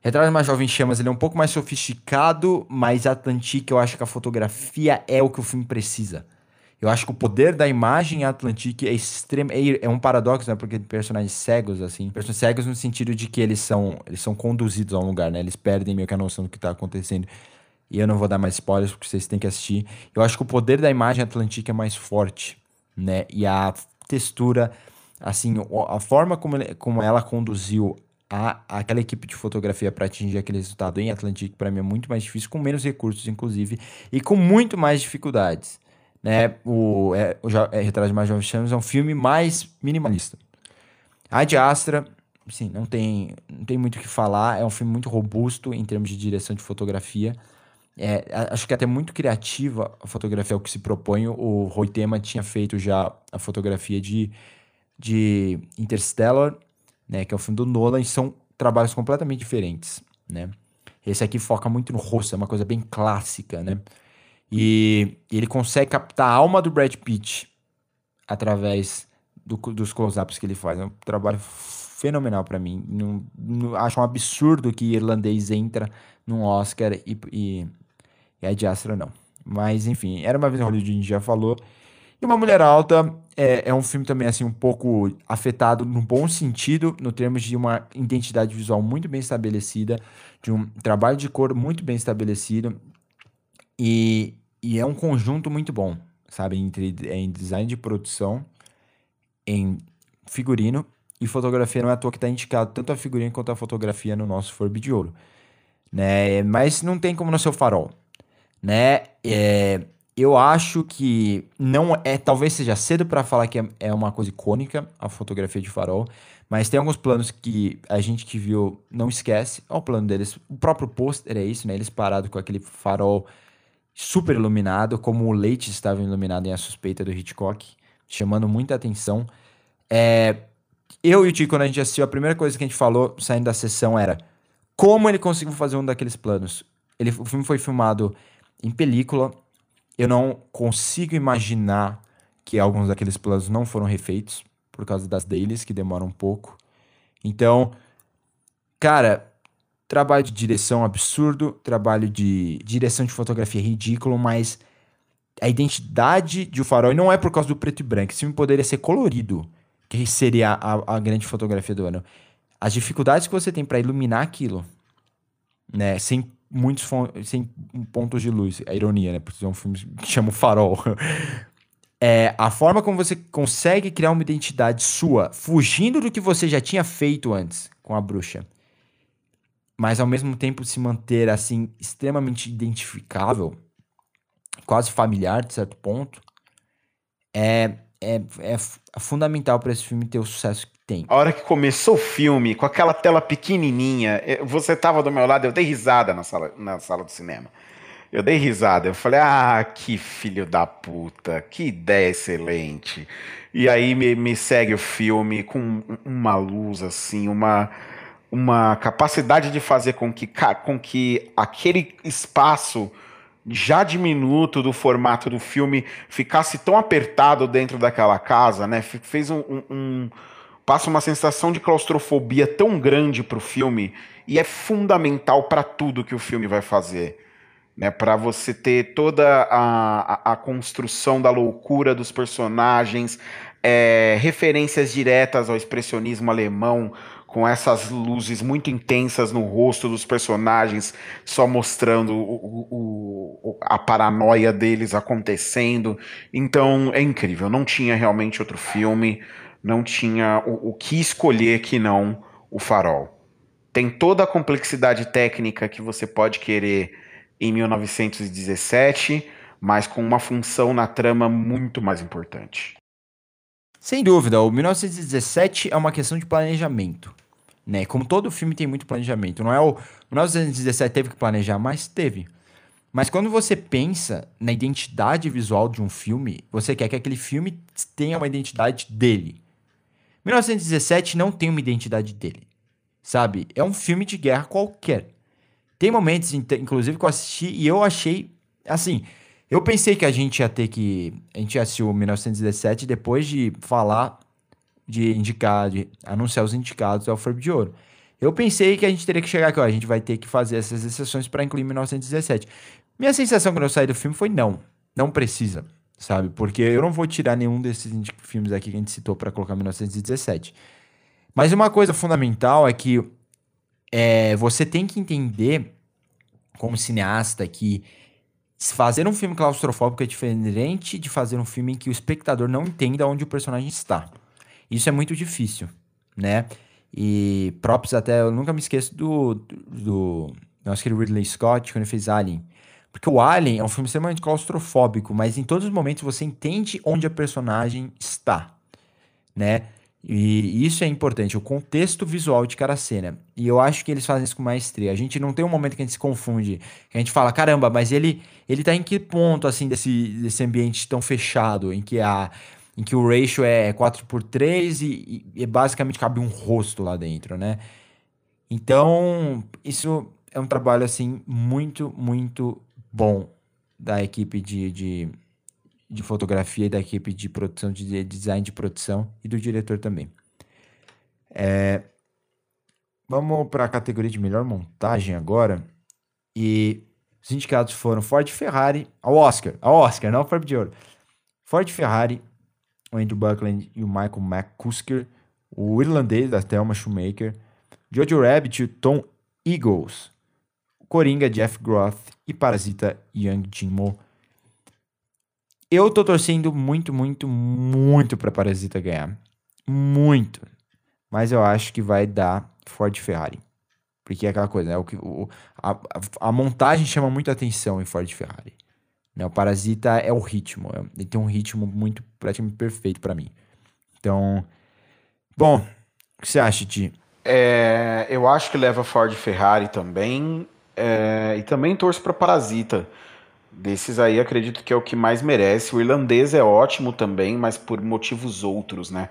Retrato de uma Jovem Chamas ele é um pouco mais sofisticado, mas Atlantique eu acho que a fotografia é o que o filme precisa. Eu acho que o poder da imagem Atlantique é extremo. É, é um paradoxo, né? Porque personagens cegos, assim. Personagens cegos no sentido de que eles são, eles são conduzidos a um lugar, né? Eles perdem meio que a noção do que está acontecendo. E eu não vou dar mais spoilers porque vocês têm que assistir. Eu acho que o poder da imagem Atlantique é mais forte, né? E a textura, assim, a forma como, como ela conduziu a, aquela equipe de fotografia para atingir aquele resultado em Atlantique, para mim é muito mais difícil, com menos recursos, inclusive, e com muito mais dificuldades né? O, é, o é, Retrato de Mais Jovem Chamas é um filme mais minimalista. A de Astra, sim, não tem, não tem muito o que falar. É um filme muito robusto em termos de direção de fotografia. É, acho que é até muito criativa a fotografia, é o que se propõe. O Roy Tema tinha feito já a fotografia de, de Interstellar, né, que é o filme do Nolan, são trabalhos completamente diferentes, né? Esse aqui foca muito no rosto, é uma coisa bem clássica, né? E ele consegue captar a alma do Brad Pitt através do, dos close-ups que ele faz. É um trabalho fenomenal para mim. Não, não, acho um absurdo que irlandês entra num Oscar e, e, e a de Astra não. Mas enfim, era uma vez Hollywood, a gente já falou. E Uma Mulher Alta é, é, um filme também assim um pouco afetado no bom sentido, no termos de uma identidade visual muito bem estabelecida, de um trabalho de cor muito bem estabelecido. E, e é um conjunto muito bom, sabe? Entre, em design de produção, em figurino e fotografia. Não é à toa que está indicado tanto a figurina quanto a fotografia no nosso Forbe de Ouro. Né? Mas não tem como no seu farol. Né? É, eu acho que não é, talvez seja cedo para falar que é, é, uma coisa icônica a fotografia de farol, mas tem alguns planos que a gente que viu não esquece. Olha o plano deles, o próprio pôster é isso, né? Eles parados com aquele farol super iluminado, como o Leite estava iluminado em A Suspeita do Hitchcock, chamando muita atenção. É, eu e o Tico, quando a gente assistiu, a primeira coisa que a gente falou saindo da sessão era como ele conseguiu fazer um daqueles planos. Ele, o filme foi filmado em película. Eu não consigo imaginar que alguns daqueles planos não foram refeitos por causa das dailies, que demoram um pouco. Então, cara, Trabalho de direção absurdo, trabalho de direção de fotografia ridículo, mas a identidade de O Farol não é por causa do preto e branco. Esse filme poderia ser colorido, que seria a, a grande fotografia do ano. As dificuldades que você tem para iluminar aquilo, né, sem muitos sem pontos de luz, a ironia, né, porque é um filme que chama O Farol. (laughs) é a forma como você consegue criar uma identidade sua, fugindo do que você já tinha feito antes com a bruxa mas ao mesmo tempo se manter assim extremamente identificável, quase familiar de certo ponto, é, é, é fundamental para esse filme ter o sucesso A hora que começou o filme, com aquela tela pequenininha, você tava do meu lado, eu dei risada na sala, na sala do cinema. Eu dei risada, eu falei, ah, que filho da puta, que ideia excelente. E aí me, me segue o filme com uma luz assim, uma uma capacidade de fazer com que, com que aquele espaço já diminuto do formato do filme ficasse tão apertado dentro daquela casa, né? Fez um, um passa uma sensação de claustrofobia tão grande para o filme e é fundamental para tudo que o filme vai fazer. Né, para você ter toda a, a, a, construção da loucura dos personagens, é, referências diretas ao expressionismo alemão, com essas luzes muito intensas no rosto dos personagens, só mostrando o, o, a paranoia deles acontecendo. Então é incrível. Não tinha realmente outro filme, não tinha o, o que escolher que não o Farol. Tem toda a complexidade técnica que você pode querer em 1917, mas com uma função na trama muito mais importante. Sem dúvida, o 1917 é uma questão de planejamento né? Como todo filme tem muito planejamento. Não é o 1917 teve que planejar, mas teve. Mas quando você pensa na identidade visual de um filme, você quer que aquele filme tenha uma identidade dele. 1917 não tem uma identidade dele. Sabe? É um filme de guerra qualquer. Tem momentos, inclusive, que eu assisti e eu achei. Assim, eu pensei que a gente ia ter que. A gente assistiu 1917 depois de falar de indicar, de anunciar os indicados ao Ferb de Ouro. Eu pensei que a gente teria que chegar aqui, ó, a gente vai ter que fazer essas exceções para incluir 1917. Minha sensação quando eu saí do filme foi não, não precisa, sabe? Porque eu não vou tirar nenhum desses filmes aqui que a gente citou para colocar 1917. Mas uma coisa fundamental é que é, você tem que entender, como cineasta, que fazer um filme claustrofóbico é diferente de fazer um filme em que o espectador não entenda onde o personagem está. Isso é muito difícil, né? E props até, eu nunca me esqueço do, do, nosso querido Ridley Scott, quando ele fez Alien. Porque o Alien é um filme extremamente claustrofóbico, mas em todos os momentos você entende onde a personagem está, né? E isso é importante, o contexto visual de cada cena. E eu acho que eles fazem isso com maestria. A gente não tem um momento que a gente se confunde, que a gente fala, caramba, mas ele ele tá em que ponto assim desse, desse ambiente tão fechado, em que a em que o ratio é 4 por 3 e, e, e basicamente cabe um rosto lá dentro, né? Então, isso é um trabalho, assim, muito, muito bom da equipe de, de, de fotografia e da equipe de produção, de design de produção e do diretor também. É, vamos para a categoria de melhor montagem agora. E os indicados foram Ford Ferrari, ao Oscar, ao Oscar, não Ford de Ouro. Ford Ferrari, o Andrew Buckland e o Michael McCusker, o irlandês da Thelma Shoemaker, Jojo Rabbit e o Tom Eagles, Coringa Jeff Groth e Parasita Young Jimmo. Eu tô torcendo muito, muito, muito pra Parasita ganhar. Muito. Mas eu acho que vai dar Ford Ferrari. Porque é aquela coisa, né? O, o, a, a montagem chama muito atenção em Ford Ferrari. Né? O Parasita é o ritmo. É, ele tem um ritmo muito praticamente perfeito para mim. Então, bom, o que você acha, Ti? É, eu acho que leva Ford Ferrari também. É, e também torço para Parasita. Desses aí, acredito que é o que mais merece. O irlandês é ótimo também, mas por motivos outros, né?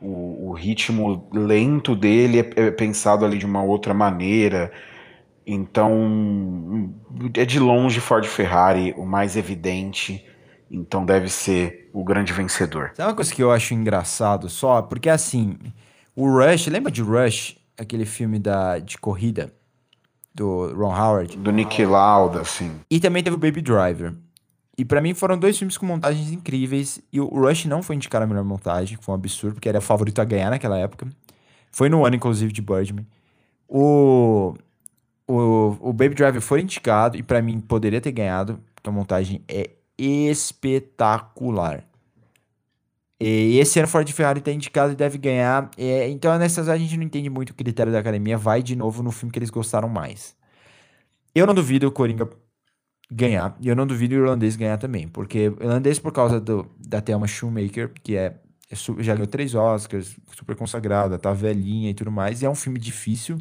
O, o ritmo lento dele é, é pensado ali de uma outra maneira. Então, é de longe Ford Ferrari o mais evidente. Então deve ser o grande vencedor. Sabe uma coisa que eu acho engraçado só? Porque assim, o Rush, lembra de Rush? Aquele filme da, de corrida do Ron Howard? Do Nick Lauda, sim. E também teve o Baby Driver. E para mim foram dois filmes com montagens incríveis. E o Rush não foi indicado a melhor montagem, foi um absurdo, porque era o favorito a ganhar naquela época. Foi no ano, inclusive, de Birdman. O, o, o Baby Driver foi indicado e para mim poderia ter ganhado, porque a montagem é espetacular. E esse ano Ford Ferrari tá indicado e deve ganhar. Então nessas a gente não entende muito o critério da academia. Vai de novo no filme que eles gostaram mais. Eu não duvido o Coringa ganhar. E eu não duvido o irlandês ganhar também. Porque o irlandês, por causa do, da Thelma Shoemaker, que é, é já ganhou três Oscars, super consagrada, tá velhinha e tudo mais. E é um filme difícil.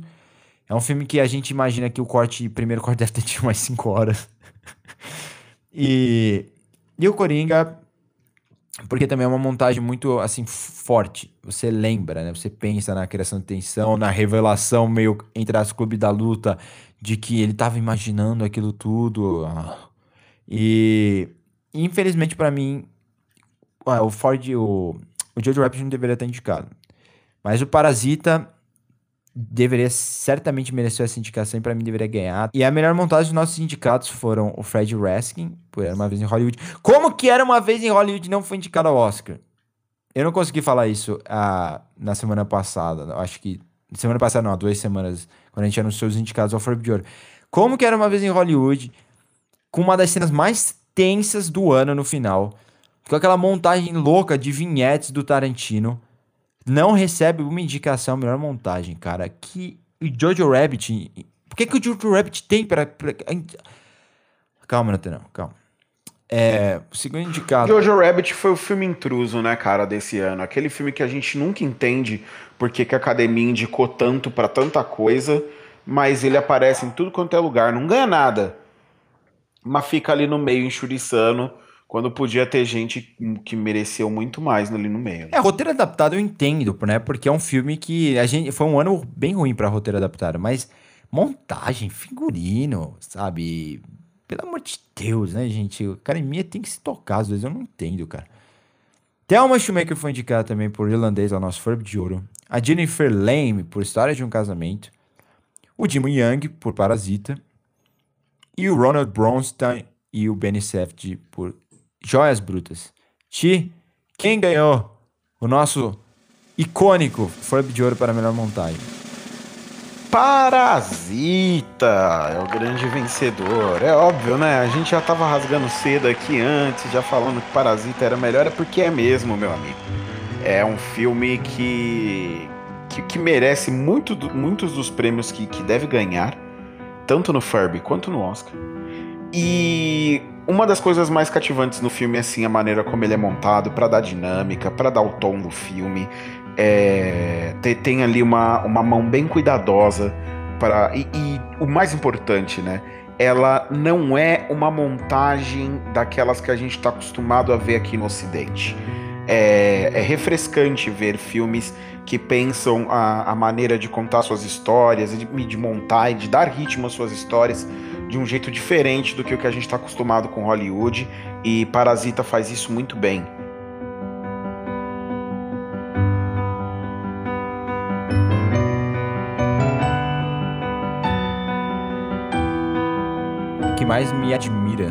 É um filme que a gente imagina que o corte, primeiro corte deve ter tido mais cinco horas. (laughs) e, e o Coringa, porque também é uma montagem muito, assim, forte. Você lembra, né? Você pensa na criação de tensão, na revelação meio entre as clubes da luta de que ele estava imaginando aquilo tudo. E infelizmente para mim, o Ford, o, o Jojo Rabbit não deveria estar indicado. Mas o Parasita deveria certamente merecer essa indicação e para mim deveria ganhar. E a melhor montagem dos nossos indicados foram o Fred Raskin, por Era Uma Vez em Hollywood. Como que Era Uma Vez em Hollywood não foi indicado ao Oscar? Eu não consegui falar isso uh, na semana passada. Acho que. Semana passada, não, há duas semanas quando a gente anunciou os indicados ao Forbes de Ouro. Como que era uma vez em Hollywood, com uma das cenas mais tensas do ano no final, com aquela montagem louca de vinhetes do Tarantino, não recebe uma indicação melhor montagem, cara. Que o Jojo Rabbit. Por que, que o Jojo Rabbit tem para. Pra... Calma, Natanão, calma. É, o segundo indicado. Jojo Rabbit foi o filme intruso, né, cara, desse ano. Aquele filme que a gente nunca entende porque que a academia indicou tanto para tanta coisa, mas ele aparece em tudo quanto é lugar, não ganha nada. Mas fica ali no meio enxuriçando, quando podia ter gente que mereceu muito mais ali no meio. É, roteiro adaptado eu entendo, né? Porque é um filme que a gente foi um ano bem ruim para roteiro adaptado, mas montagem, figurino, sabe? Pelo amor de Deus, né, gente? A academia tem que se tocar, às vezes eu não entendo, cara. Thelma Schumacher foi indicada também por Irlandês ao nosso Furb de Ouro. A Jennifer Lame por História de um Casamento. O Jim Young por Parasita. E o Ronald Bronstein e o Benny Safdie por Joias Brutas. Ti, quem ganhou o nosso icônico Furb de Ouro para a melhor montagem? Parasita é o grande vencedor. É óbvio, né? A gente já tava rasgando cedo aqui antes, já falando que Parasita era melhor, é porque é mesmo, meu amigo. É um filme que, que, que merece muito, muitos dos prêmios que, que deve ganhar, tanto no Furby quanto no Oscar. E uma das coisas mais cativantes no filme é assim a maneira como ele é montado para dar dinâmica, para dar o tom do filme é, tem, tem, ali uma, uma mão bem cuidadosa para e, e, o mais importante, né? Ela não é uma montagem daquelas que a gente está acostumado a ver aqui no Ocidente. É, é, refrescante ver filmes que pensam a, a maneira de contar suas histórias, de, de montar e de dar ritmo às suas histórias de um jeito diferente do que o que a gente está acostumado com Hollywood. E Parasita faz isso muito bem. que mais me admira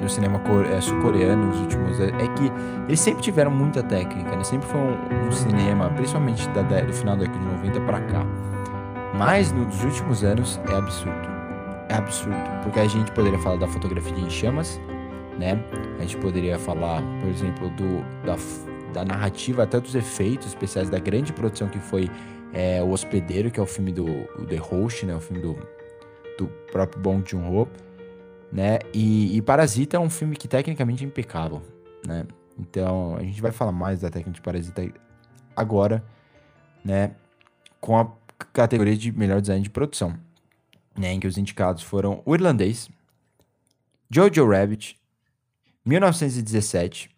no cinema é, sul-coreano nos últimos anos é que eles sempre tiveram muita técnica, né? Sempre foi um, um cinema, principalmente da, do final da década de 90 para cá. Mas nos últimos anos é absurdo. Absurdo. Porque a gente poderia falar da fotografia de chamas, né? A gente poderia falar, por exemplo, do, da, da narrativa, até dos efeitos especiais da grande produção que foi é, O Hospedeiro, que é o filme do The Host, né? O filme do, do próprio Bong Joon-ho né? E, e, Parasita é um filme que tecnicamente é impecável, né? Então, a gente vai falar mais da técnica de Parasita agora, né? Com a categoria de melhor design de produção, né? Em que os indicados foram O Irlandês, Jojo Rabbit, 1917,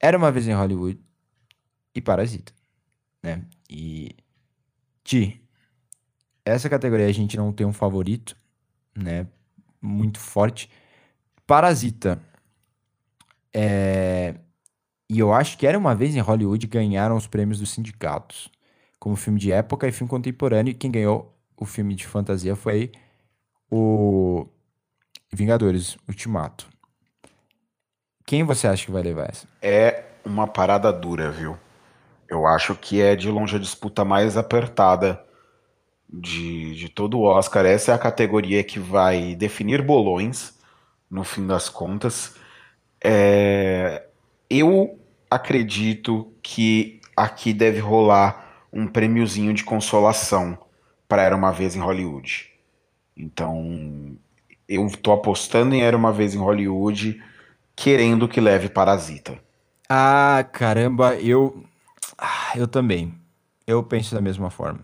Era Uma Vez em Hollywood e Parasita, né? E... Ti, essa categoria a gente não tem um favorito, né? muito forte. Parasita. É... E eu acho que era uma vez em Hollywood ganharam os prêmios dos sindicatos. Como filme de época e filme contemporâneo. E quem ganhou o filme de fantasia foi o Vingadores Ultimato. Quem você acha que vai levar essa? É uma parada dura, viu? Eu acho que é de longe a disputa mais apertada de, de todo o Oscar. Essa é a categoria que vai definir bolões, no fim das contas. É, eu acredito que aqui deve rolar um prêmiozinho de consolação para Era Uma Vez em Hollywood. Então, eu tô apostando em Era Uma Vez em Hollywood, querendo que leve Parasita. Ah, caramba, eu. Ah, eu também. Eu penso da mesma forma.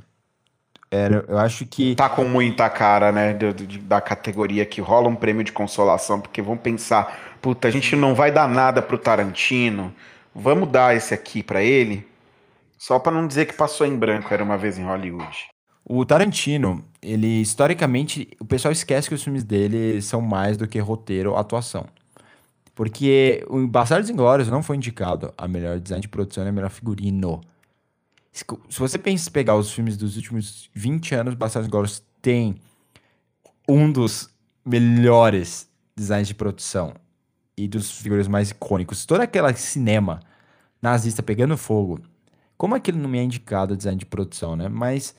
Era, eu acho que. Tá com muita cara, né? Da, da categoria que rola um prêmio de consolação, porque vão pensar, puta, a gente não vai dar nada pro Tarantino, vamos dar esse aqui para ele, só para não dizer que passou em branco, era uma vez em Hollywood. O Tarantino, ele historicamente, o pessoal esquece que os filmes dele são mais do que roteiro ou atuação. Porque o Bastardos Inglórios não foi indicado a melhor design de produção e a melhor figurino. Se você pensa pegar os filmes dos últimos 20 anos, Bastardos Inglórios tem um dos melhores designs de produção e dos figurinos mais icônicos. Todo aquele cinema nazista pegando fogo. Como aquilo não me é indicado design de produção, né? Mas.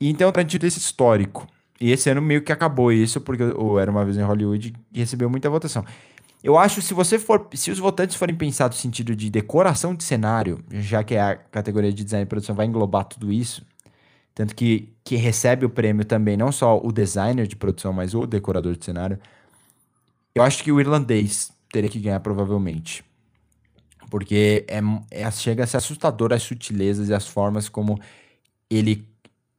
E então eu tenho esse histórico. E esse ano meio que acabou isso, porque o Era Uma Vez em Hollywood recebeu muita votação. Eu acho se você for, se os votantes forem pensar no sentido de decoração de cenário, já que a categoria de design e produção vai englobar tudo isso, tanto que, que recebe o prêmio também não só o designer de produção, mas o decorador de cenário, eu acho que o irlandês teria que ganhar provavelmente. Porque é, é, chega a ser assustador as sutilezas e as formas como ele,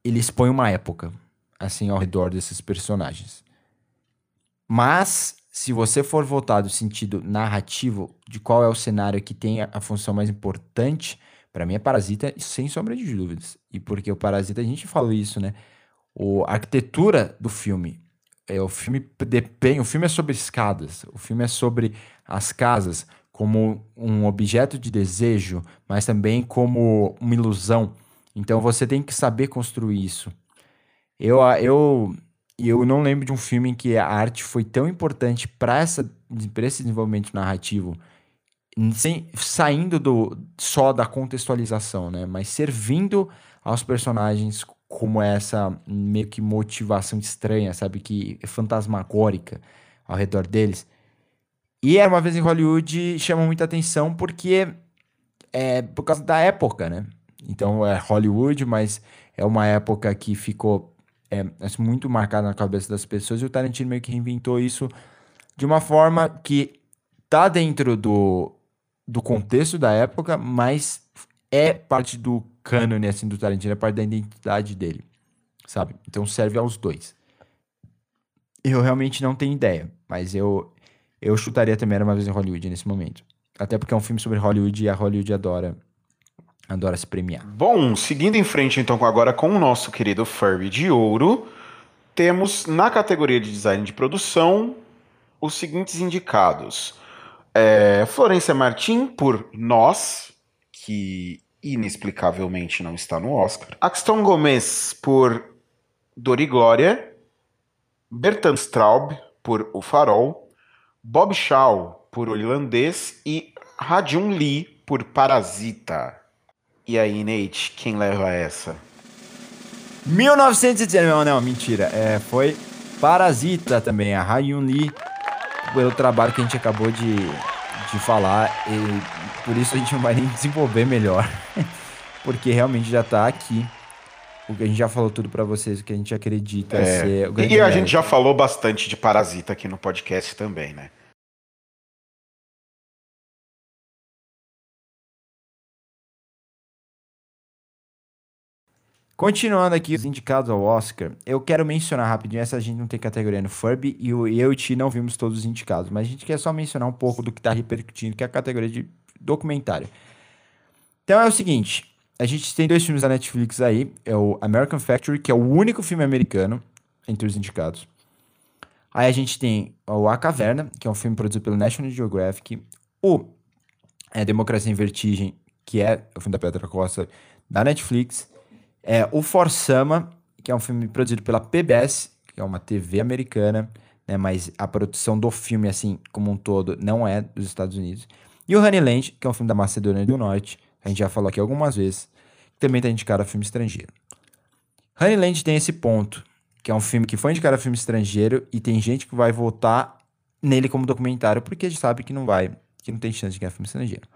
ele expõe uma época, assim, ao redor desses personagens. Mas se você for voltar do sentido narrativo de qual é o cenário que tem a, função mais importante, para mim é Parasita, sem sombra de dúvidas. E porque o Parasita, a gente falou isso, né? O, a arquitetura do filme. É, o filme depende. O filme é sobre escadas. O filme é sobre as casas como um objeto de desejo, mas também como uma ilusão. Então você tem que saber construir isso. Eu, eu e eu não lembro de um filme em que a arte foi tão importante para esse desenvolvimento narrativo, sem, saindo do, só da contextualização, né? Mas servindo aos personagens como essa meio que motivação estranha, sabe? Que é fantasmagórica ao redor deles. E era uma vez em Hollywood chama muita atenção porque é por causa da época, né? Então é Hollywood, mas é uma época que ficou é, é muito marcado na cabeça das pessoas e o Tarantino meio que reinventou isso de uma forma que tá dentro do, do contexto da época, mas é parte do cânone assim do Tarantino, é parte da identidade dele, sabe? Então serve aos dois. Eu realmente não tenho ideia, mas eu eu chutaria também era uma vez em Hollywood nesse momento. Até porque é um filme sobre Hollywood e a Hollywood adora Adora se premiar. Bom, seguindo em frente então agora com o nosso querido Furby de Ouro, temos na categoria de design de produção os seguintes indicados. É, Florência Martin por Nós, que inexplicavelmente não está no Oscar. Axton Gomes por Dori Glória. Bertrand Straub por O Farol. Bob Shaw por O Irlandês e Radium Lee por Parasita. E aí, Nate, quem leva essa? 1919, não, não, mentira. É, foi Parasita também, a Hayun Lee, pelo trabalho que a gente acabou de, de falar, e por isso a gente não vai nem desenvolver melhor, (laughs) porque realmente já tá aqui. O que a gente já falou tudo para vocês, o que a gente acredita é. ser. O e a gente já falou bastante de Parasita aqui no podcast também, né? Continuando aqui os indicados ao Oscar, eu quero mencionar rapidinho, essa a gente não tem categoria no Furby e eu, e Ti não vimos todos os indicados, mas a gente quer só mencionar um pouco do que está repercutindo, que é a categoria de documentário. Então é o seguinte, a gente tem dois filmes da Netflix aí, é o American Factory, que é o único filme americano entre os indicados. Aí a gente tem o A Caverna, que é um filme produzido pelo National Geographic, o é, Democracia em Vertigem, que é o filme da Petra Costa, da Netflix, é o Forsama, que é um filme produzido pela PBS, que é uma TV americana, né? Mas a produção do filme, assim, como um todo, não é dos Estados Unidos. E o Honeyland, que é um filme da Macedônia do Norte, a gente já falou aqui algumas vezes, também está indicado a filme estrangeiro. Honeyland tem esse ponto, que é um filme que foi indicado a filme estrangeiro e tem gente que vai votar nele como documentário porque sabe que não vai, que não tem chance de ganhar filme estrangeiro.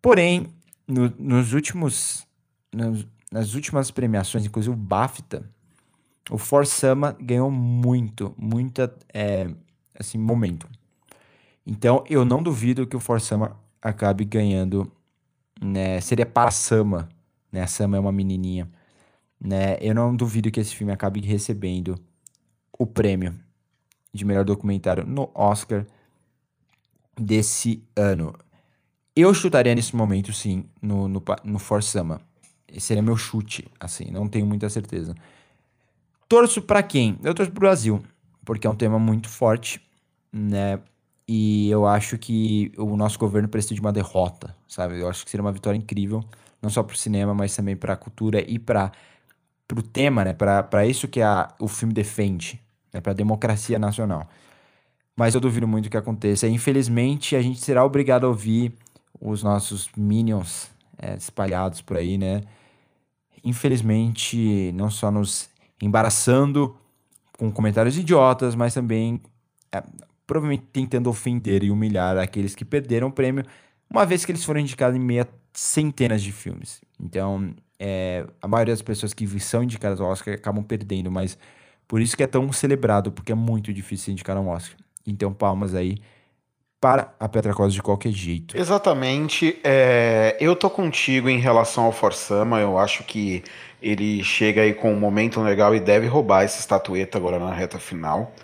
Porém, no, nos últimos, nos, nas últimas premiações, inclusive o BAFTA, o For Sama ganhou muito, muita, é, assim, momento. Então, eu não duvido que o For Sama acabe ganhando, né, seria para Sama, né, a Sama é uma menininha, né, eu não duvido que esse filme acabe recebendo o prêmio de melhor documentário no Oscar desse ano. Eu chutaria nesse momento, sim, no, no, no For Sama. Esse seria meu chute, assim, não tenho muita certeza. Torço para quem? Eu torço pro Brasil, porque é um tema muito forte, né? E eu acho que o nosso governo precisa de uma derrota, sabe? Eu acho que seria uma vitória incrível, não só pro cinema, mas também pra cultura e para pro tema, né? Para isso que a, o filme defende, né? Para democracia nacional. Mas eu duvido muito que aconteça. Infelizmente, a gente será obrigado a ouvir os nossos minions é, espalhados por aí, né? Infelizmente, não só nos embaraçando com comentários idiotas, mas também é, provavelmente tentando ofender e humilhar aqueles que perderam o prêmio, uma vez que eles foram indicados em meia centenas de filmes. Então, é, a maioria das pessoas que são indicadas ao Oscar acabam perdendo, mas por isso que é tão celebrado, porque é muito difícil indicar um Oscar. Então, palmas aí para a Petra Costa de qualquer jeito. Exatamente. É, eu tô contigo em relação ao Forsama. Eu acho que ele chega aí com um momento legal e deve roubar essa estatueta agora na reta final.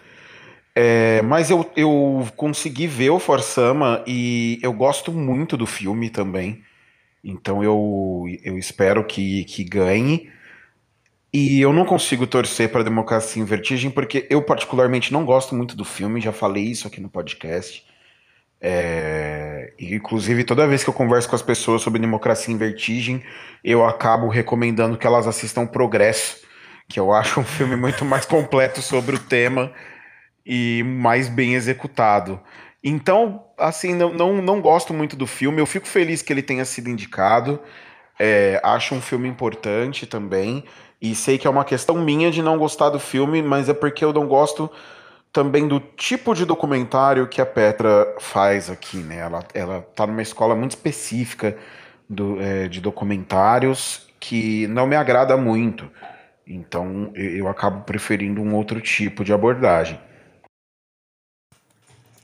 É, mas eu, eu consegui ver o Forsama e eu gosto muito do filme também. Então eu, eu espero que, que ganhe. E eu não consigo torcer para a Democracia em Vertigem, porque eu particularmente não gosto muito do filme, já falei isso aqui no podcast. É, inclusive, toda vez que eu converso com as pessoas sobre Democracia em Vertigem, eu acabo recomendando que elas assistam Progresso, que eu acho um filme muito mais completo sobre o tema e mais bem executado. Então, assim, não, não, não gosto muito do filme. Eu fico feliz que ele tenha sido indicado. É, acho um filme importante também. E sei que é uma questão minha de não gostar do filme, mas é porque eu não gosto também do tipo de documentário que a Petra faz aqui, né? Ela, ela tá numa escola muito específica do, é, de documentários que não me agrada muito. Então eu, eu acabo preferindo um outro tipo de abordagem.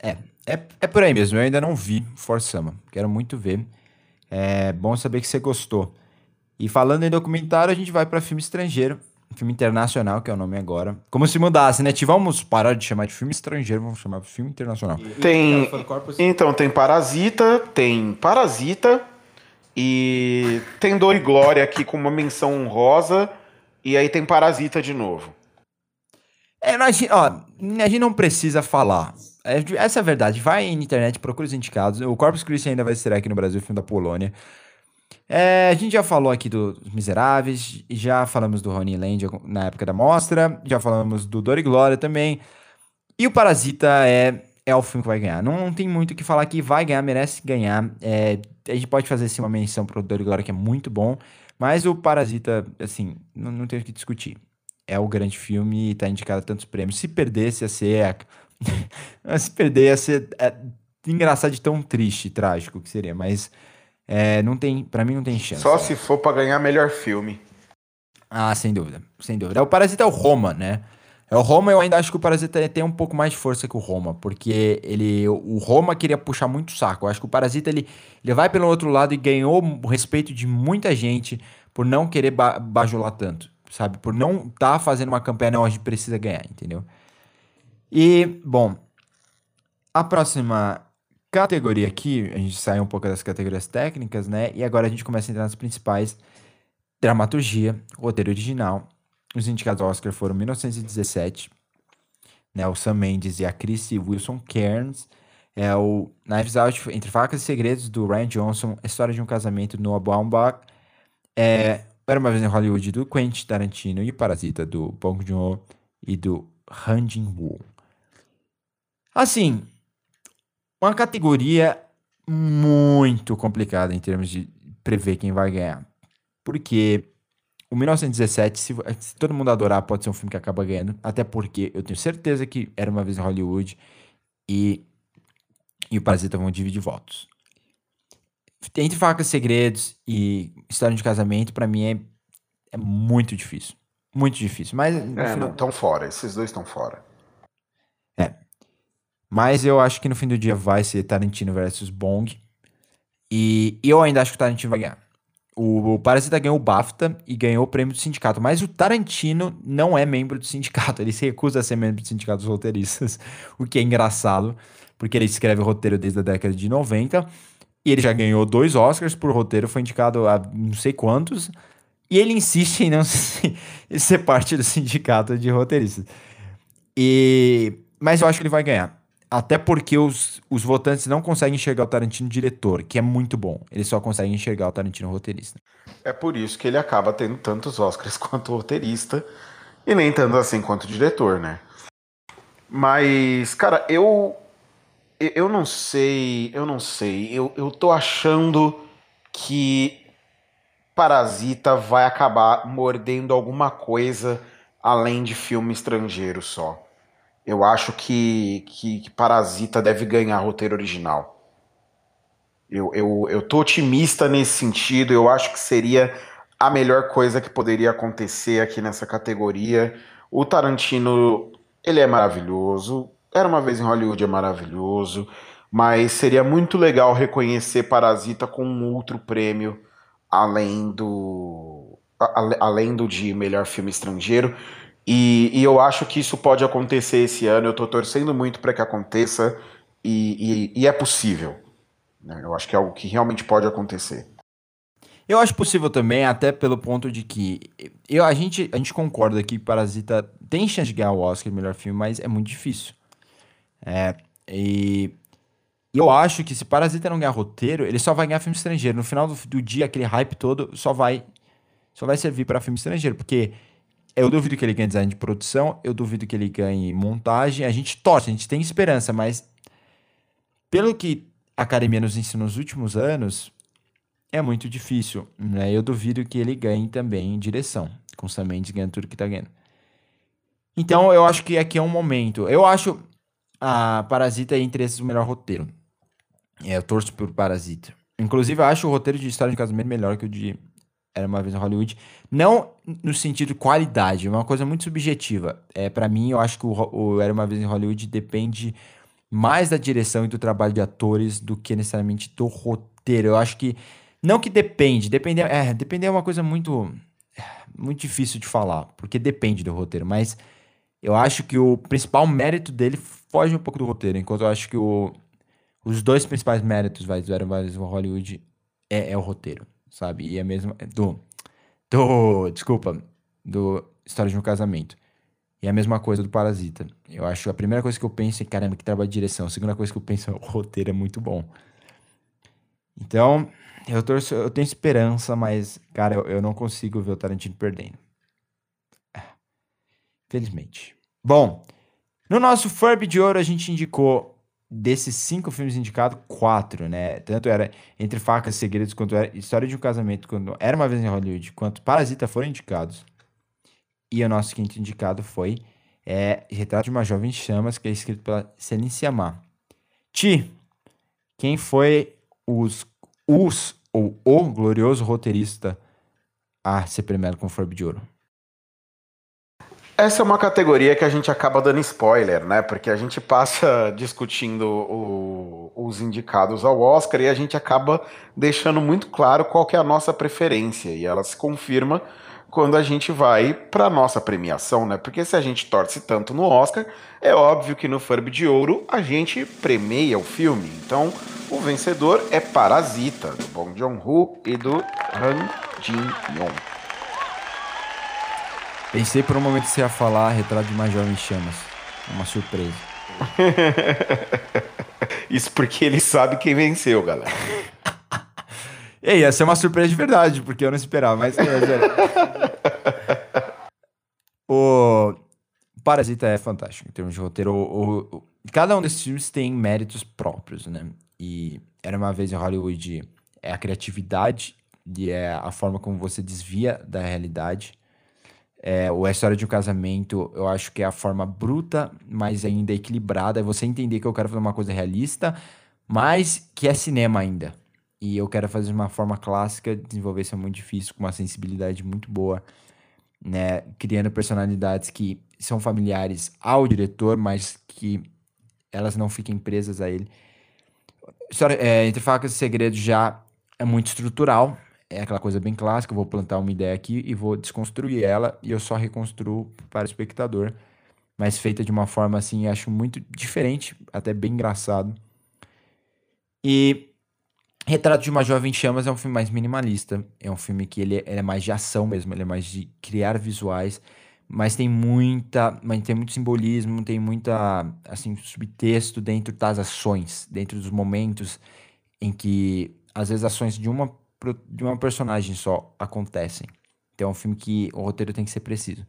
É, é, é por aí mesmo. Eu ainda não vi Sama. Quero muito ver. É bom saber que você gostou. E falando em documentário, a gente vai para filme estrangeiro, filme internacional, que é o nome agora. Como se mudasse, né? Vamos parar de chamar de filme estrangeiro, vamos chamar de filme internacional. Tem. Então, tem Parasita, tem Parasita e tem Dor e Glória aqui com uma menção honrosa. E aí tem Parasita de novo. É, a, gente, ó, a gente não precisa falar. É, essa é a verdade. Vai na internet, procura os indicados. O Corpus Christi ainda vai ser aqui no Brasil, filme da Polônia. É, a gente já falou aqui dos Miseráveis, já falamos do Ronnie Land na época da mostra, já falamos do Dor e Glória também. E o Parasita é, é o filme que vai ganhar. Não, não tem muito o que falar aqui, vai ganhar, merece ganhar. É, a gente pode fazer assim, uma menção pro Dor e Glória, que é muito bom, mas o Parasita, assim, não, não tem o que discutir. É o grande filme e tá indicado a tantos prêmios. Se perdesse, ia ser. (laughs) Se perder, ia ser é, engraçado de tão triste, trágico que seria, mas é, não tem, para mim não tem chance. Só se for para ganhar melhor filme. Ah, sem dúvida, sem dúvida. É, o Parasita é o Roma, né? É o Roma, eu ainda acho que o Parasita tem um pouco mais de força que o Roma, porque ele, o Roma queria puxar muito saco. Eu acho que o Parasita ele, ele vai pelo outro lado e ganhou o respeito de muita gente por não querer ba bajular tanto, sabe? Por não estar tá fazendo uma campanha, não, a gente precisa ganhar, entendeu? E, bom, a próxima categoria aqui, a gente sai um pouco das categorias técnicas, né? E agora a gente começa a entrar nas principais dramaturgia, roteiro original. Os indicados ao Oscar foram 1917, né? O Sam Mendes e a Chrissy Wilson Cairns. É o Knives Out, Entre Facas e Segredos, do Ryan Johnson. História de um Casamento, do Noah Baumbach. É, Era Uma Vez em Hollywood, do Quentin Tarantino. E Parasita, do Bong Joon-ho e do Han Jin-woo. Assim, uma categoria muito complicada em termos de prever quem vai ganhar. Porque o 1917, se, se, todo mundo adorar, pode ser um filme que acaba ganhando. Até porque eu tenho certeza que era uma vez em Hollywood e, e o Parasita vão dividir votos. Entre Facas Segredos e História de Casamento, para mim é, é muito difícil. Muito difícil. Mas. É, final... estão fora. Esses dois estão fora. É. Mas eu acho que no fim do dia vai ser Tarantino versus Bong. E, eu ainda acho que o Tarantino vai ganhar. O, o Parasita ganhou o BAFTA e ganhou o prêmio do sindicato, mas o Tarantino não é membro do sindicato, (laughs) ele se recusa a ser membro do sindicato dos roteiristas, (laughs) o que é engraçado, porque ele escreve roteiro desde a década de 90 e ele já ganhou dois Oscars por roteiro, foi indicado a não sei quantos, e ele insiste em não (laughs) ser parte do sindicato de roteiristas. E, mas eu acho que ele vai ganhar. Até porque os, os votantes não conseguem enxergar o Tarantino diretor, que é muito bom. Eles só conseguem enxergar o Tarantino roteirista. É por isso que ele acaba tendo tantos Oscars (laughs) quanto roteirista e nem tanto assim quanto diretor, né? Mas, cara, eu. Eu não sei. Eu não sei. Eu, eu tô achando que Parasita vai acabar mordendo alguma coisa além de filme estrangeiro só. Eu acho que, que, que Parasita deve ganhar roteiro original. Eu, eu, eu tô otimista nesse sentido. Eu acho que seria a melhor coisa que poderia acontecer aqui nessa categoria. O Tarantino, ele é maravilhoso. Era uma vez em Hollywood é maravilhoso. Mas seria muito legal reconhecer Parasita com um outro prêmio além do além do de melhor filme estrangeiro. E, e, eu acho que isso pode acontecer esse ano. Eu estou torcendo muito para que aconteça e, e, e é possível. Né? Eu acho que é algo que realmente pode acontecer. Eu acho possível também, até pelo ponto de que eu, a, gente, a gente concorda que Parasita tem chance de ganhar o Oscar de melhor filme, mas é muito difícil. É, e eu acho que se Parasita não ganhar roteiro, ele só vai ganhar filme estrangeiro. No final do, do dia, aquele hype todo só vai, só vai servir para filme estrangeiro, porque eu duvido que ele ganhe design de produção, eu duvido que ele ganhe montagem. A gente torce, a gente tem esperança, mas pelo que a academia nos ensinou nos últimos anos, é muito difícil. Né? Eu duvido que ele ganhe também direção, com Sam Mendes ganhando tudo que tá ganhando. Então eu acho que aqui é um momento. Eu acho a Parasita entre esses o melhor roteiro. É, eu torço por Parasita. Inclusive, eu acho o roteiro de História de Casamento melhor que o de era uma vez em Hollywood. Não no sentido de qualidade, é uma coisa muito subjetiva. É, para mim, eu acho que o, o Era uma vez em Hollywood depende mais da direção e do trabalho de atores do que necessariamente do roteiro. Eu acho que. Não que depende, depender, é, depender é uma coisa muito, muito difícil de falar, porque depende do roteiro, mas eu acho que o principal mérito dele foge um pouco do roteiro, enquanto eu acho que o, os dois principais méritos vai, do Era Hollywood é, é o roteiro sabe? E a mesma. Do. Do. Desculpa. Do História de um Casamento. E a mesma coisa do Parasita. Eu acho a primeira coisa que eu penso é, caramba, que trabalho de direção. A segunda coisa que eu penso é, o roteiro é muito bom. Então, eu, torço, eu tenho esperança, mas, cara, eu, eu não consigo ver o Tarantino perdendo. Felizmente. Bom, no nosso Furby de Ouro a gente indicou desses cinco filmes indicados, quatro, né? Tanto era Entre Facas e Segredos, quanto era História de um Casamento, quando Era Uma Vez em Hollywood, quanto Parasita foram indicados. E o nosso quinto indicado foi é, Retrato de uma Jovem Chamas, que é escrito pela Celine Amar. Ti, quem foi os, os ou o glorioso roteirista a ser premiado com Forbe de Ouro? Essa é uma categoria que a gente acaba dando spoiler, né? Porque a gente passa (laughs) discutindo o, os indicados ao Oscar e a gente acaba deixando muito claro qual é a nossa preferência. E ela se confirma quando a gente vai para nossa premiação, né? Porque se a gente torce tanto no Oscar, é óbvio que no Furby de Ouro a gente premia o filme. Então, o vencedor é Parasita, do Bong Joon-ho e do Han Jin-yong. Pensei por um momento que você ia falar Retrato de uma Jovem Chamas. Uma surpresa. (laughs) Isso porque ele sabe quem venceu, galera. (laughs) Ei, ia ser uma surpresa de verdade, porque eu não esperava, mas. É, (laughs) o... Parasita é fantástico em termos de roteiro. O, o, cada um desses filmes tem méritos próprios, né? E Era Uma Vez em Hollywood é a criatividade e é a forma como você desvia da realidade. É, ou a história de um casamento, eu acho que é a forma bruta, mas ainda equilibrada. É você entender que eu quero fazer uma coisa realista, mas que é cinema ainda. E eu quero fazer de uma forma clássica, desenvolver isso é muito difícil, com uma sensibilidade muito boa, né? Criando personalidades que são familiares ao diretor, mas que elas não fiquem presas a ele. História, é, Entre Facas e Segredos já é muito estrutural, é aquela coisa bem clássica, eu vou plantar uma ideia aqui e vou desconstruir ela e eu só reconstruo para o espectador, mas feita de uma forma assim, acho muito diferente, até bem engraçado. E Retrato de uma Jovem Chamas é um filme mais minimalista, é um filme que ele, ele é mais de ação mesmo, ele é mais de criar visuais, mas tem muita, mas tem muito simbolismo, tem muita assim subtexto dentro das ações, dentro dos momentos em que às vezes ações de uma de uma personagem só acontecem. Então é um filme que o roteiro tem que ser preciso.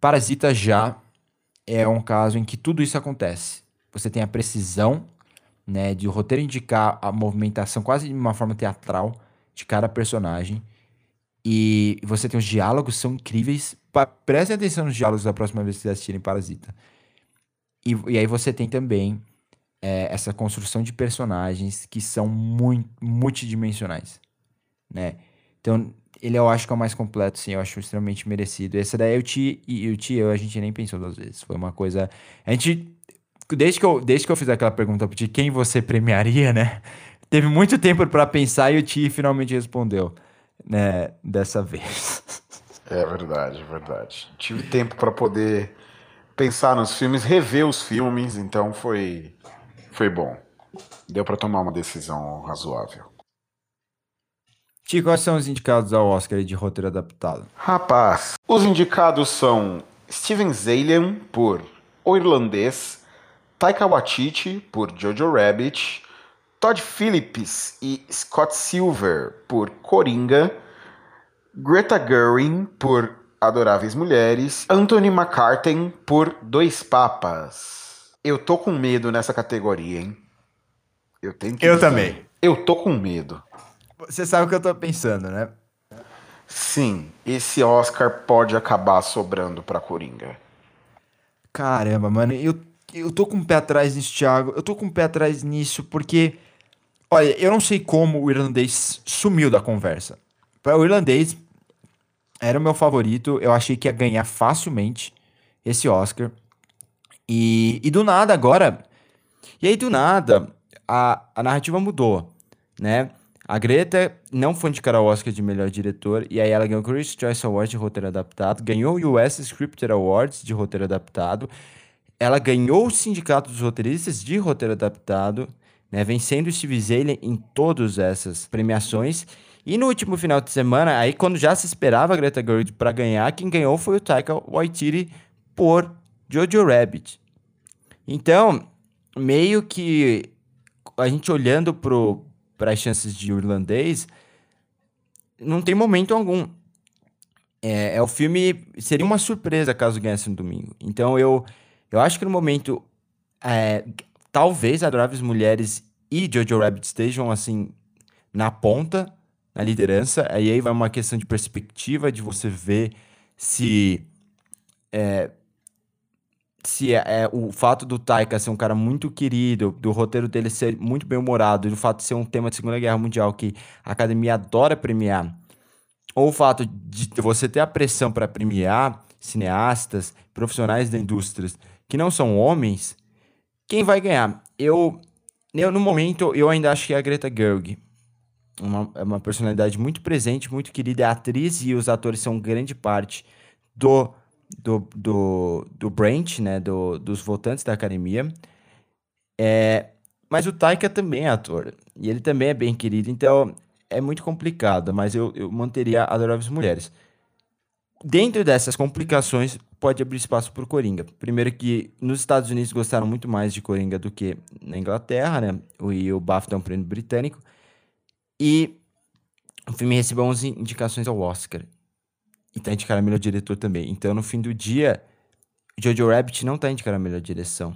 Parasita já é um caso em que tudo isso acontece. Você tem a precisão, né, de o roteiro indicar a movimentação quase de uma forma teatral de cada personagem. E você tem os diálogos, são incríveis. Prestem atenção nos diálogos da próxima vez que vocês assistirem Parasita. E, e aí você tem também é, essa construção de personagens que são muito multidimensionais né? Então, ele eu acho que é o mais completo, sim, eu acho extremamente merecido. Esse daí, o Ti e o Ti, eu, a gente nem pensou duas vezes. Foi uma coisa. A gente. Desde que eu, desde que eu fiz aquela pergunta Ti, quem você premiaria, né? (laughs) Teve muito tempo para pensar e o Ti finalmente respondeu, né? Dessa vez. (laughs) É verdade, é verdade. Tive tempo para poder pensar nos filmes, rever os filmes, então foi, foi bom. Deu para tomar uma decisão razoável. Tico, quais são os indicados ao Oscar de roteiro adaptado? Rapaz, os indicados são Steven Zalian por O Irlandês, Taika Waititi por Jojo Rabbit, Todd Phillips e Scott Silver por Coringa, Greta Gerwig por Adoráveis Mulheres, Anthony McCartan por Dois Papas. Eu tô com medo nessa categoria, hein? Eu tenho que Eu dizer. também. Eu tô com medo. Você sabe o que eu tô pensando, né? Sim, esse Oscar pode acabar sobrando pra Coringa. Caramba, mano, eu, eu tô com o um pé atrás nisso, Thiago. Eu tô com o um pé atrás nisso porque, olha, eu não sei como o irlandês sumiu da conversa. O irlandês era o meu favorito, eu achei que ia ganhar facilmente esse Oscar. E, e do nada agora. E aí, do nada, a, a narrativa mudou, né? A Greta não foi indicada ao Oscar de melhor diretor, e aí ela ganhou o Critics' Choice Award de roteiro adaptado, ganhou o US Scripted Awards de roteiro adaptado, ela ganhou o Sindicato dos Roteiristas de roteiro adaptado, né, vencendo Steve Zalen em todas essas premiações. E no último final de semana, aí quando já se esperava a Greta Gerwig para ganhar, quem ganhou foi o Taika Waititi por Jojo Rabbit. Então, meio que a gente olhando pro para as chances de irlandês, não tem momento algum. É, é, o filme. Seria uma surpresa caso ganhasse no domingo. Então eu, eu acho que no momento. É, talvez Adoráveis Mulheres e Jojo Rabbit estejam assim na ponta, na liderança. Aí, aí vai uma questão de perspectiva, de você ver se. É, se é, é, o fato do Taika ser um cara muito querido, do roteiro dele ser muito bem humorado, do fato de ser um tema de Segunda Guerra Mundial que a academia adora premiar, ou o fato de você ter a pressão para premiar cineastas, profissionais da indústria que não são homens, quem vai ganhar? Eu, eu no momento, eu ainda acho que é a Greta Gerwig. Uma, é uma personalidade muito presente, muito querida, é atriz e os atores são grande parte do do, do, do Brent, né, do, dos votantes da academia. É, mas o Taika também é ator, e ele também é bem querido, então é muito complicado, mas eu, eu manteria Adoráveis Mulheres. Dentro dessas complicações, pode abrir espaço para Coringa. Primeiro que nos Estados Unidos gostaram muito mais de Coringa do que na Inglaterra, né? E o BAFTA é um prêmio britânico. E o filme recebeu 11 indicações ao Oscar. E tá indicado a melhor diretor também. Então, no fim do dia, Jojo Rabbit não tá indicando a melhor direção.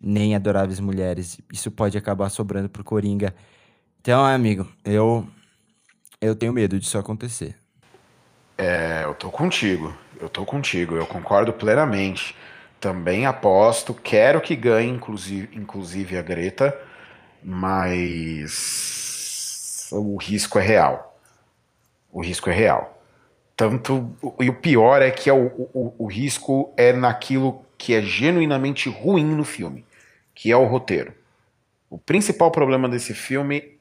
Nem Adoráveis Mulheres. Isso pode acabar sobrando pro Coringa. Então, amigo, eu eu tenho medo disso acontecer. É, eu tô contigo. Eu tô contigo. Eu concordo plenamente. Também aposto, quero que ganhe, inclusive, inclusive a Greta, mas o risco é real. O risco é real. Tanto e o pior é que é o, o, o risco é naquilo que é genuinamente ruim no filme, que é o roteiro. O principal problema desse filme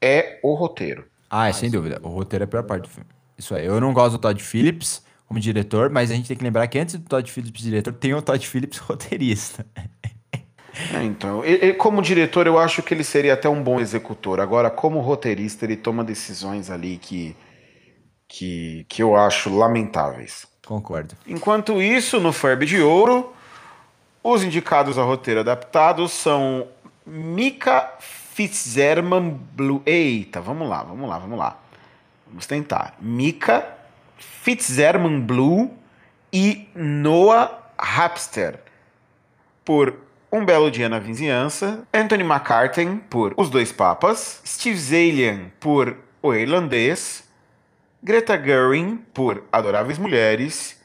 é o roteiro. Ah, é sem dúvida. O roteiro é a pior parte do filme. Isso aí. Eu não gosto do Todd Phillips como diretor, mas a gente tem que lembrar que antes do Todd Phillips diretor, tem o Todd Phillips (laughs) roteirista. É, então, ele, como diretor, eu acho que ele seria até um bom executor. Agora, como roteirista, ele toma decisões ali que, que, que eu acho lamentáveis. Concordo. Enquanto isso, no Ferb de Ouro, os indicados a roteiro adaptado são Mika Fitzgerman Blue. Eita, vamos lá, vamos lá, vamos lá. Vamos tentar. Mika Fitzgerman Blue e Noah Rapster por Um Belo Dia na Vizinhança, Anthony McCartan por Os Dois Papas, Steve Zalian por O Irlandês, Greta Gerwig por Adoráveis Mulheres,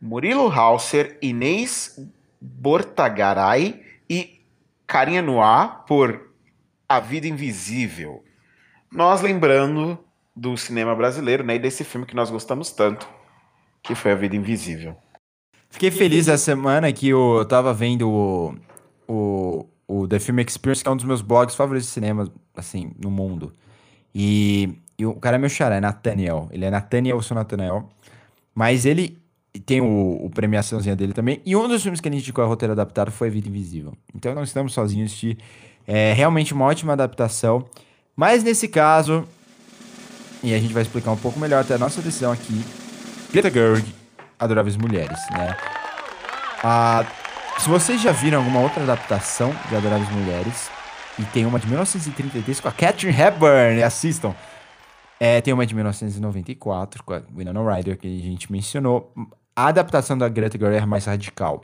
Murilo Hauser, Inês Bortagaray e Carinha Noir por A Vida Invisível. Nós lembrando do cinema brasileiro, né? E desse filme que nós gostamos tanto, que foi A Vida Invisível. Fiquei feliz essa semana que eu tava vendo o, o, o The Film Experience, que é um dos meus blogs favoritos de cinema, assim, no mundo. E, e o cara é meu xará, é Nathaniel. Ele é Nathaniel, eu sou Nathaniel. Mas ele tem o, o premiaçãozinha dele também. E um dos filmes que gente indicou a roteiro adaptado foi Vida Invisível. Então não estamos sozinhos de é realmente uma ótima adaptação. Mas nesse caso, e a gente vai explicar um pouco melhor até a nossa decisão aqui. Greta Gerwig, Adoráveis Mulheres, né? Ah, se vocês já viram alguma outra adaptação de Adoráveis Mulheres, e tem uma de 1933 com a Catherine Hepburn, assistam. É, tem uma de 1994 com a Winona Ryder, que a gente mencionou. A adaptação da Greta Gerwig é mais radical.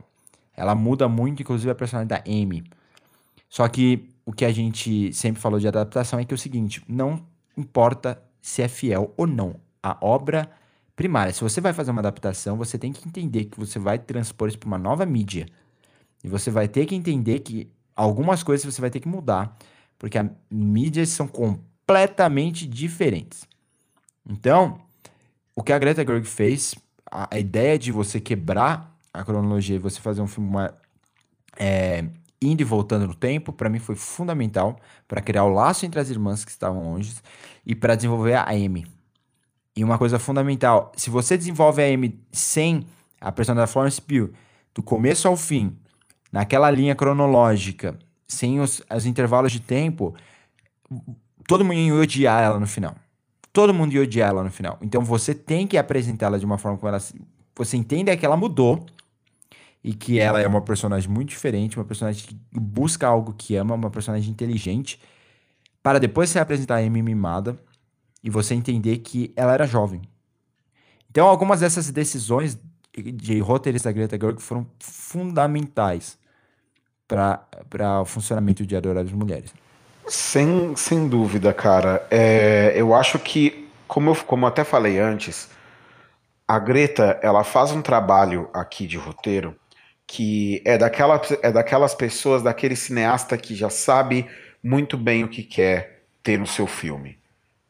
Ela muda muito, inclusive, a personalidade da Amy. Só que o que a gente sempre falou de adaptação é que é o seguinte, não importa se é fiel ou não à obra primária. Se você vai fazer uma adaptação, você tem que entender que você vai transpor isso para uma nova mídia. E você vai ter que entender que algumas coisas você vai ter que mudar, porque as mídias são completamente diferentes. Então, o que a Greta Gerwig fez, a, a ideia de você quebrar a cronologia e você fazer um filme uma, é, indo e voltando no tempo, para mim foi fundamental para criar o laço entre as irmãs que estavam longe e para desenvolver a Amy. E uma coisa fundamental, se você desenvolve a Amy sem a personagem da Florence Pugh, do começo ao fim, naquela linha cronológica, sem os, os intervalos de tempo, todo mundo ia odiar ela no final. Todo mundo ia odiar ela no final. Então você tem que apresentá-la de uma forma como ela. Você entende que ela mudou e que ela é uma personagem muito diferente, uma personagem que busca algo que ama, uma personagem inteligente para depois você apresentar Amy mimada e você entender que ela era jovem. Então, algumas dessas decisões de roteirista Greta Gerwig foram fundamentais para o funcionamento de Adoráveis Mulheres. Sem, sem dúvida, cara. É, eu acho que, como eu como eu até falei antes, a Greta ela faz um trabalho aqui de roteiro que é, daquela, é daquelas pessoas, daquele cineasta que já sabe muito bem o que quer ter no seu filme.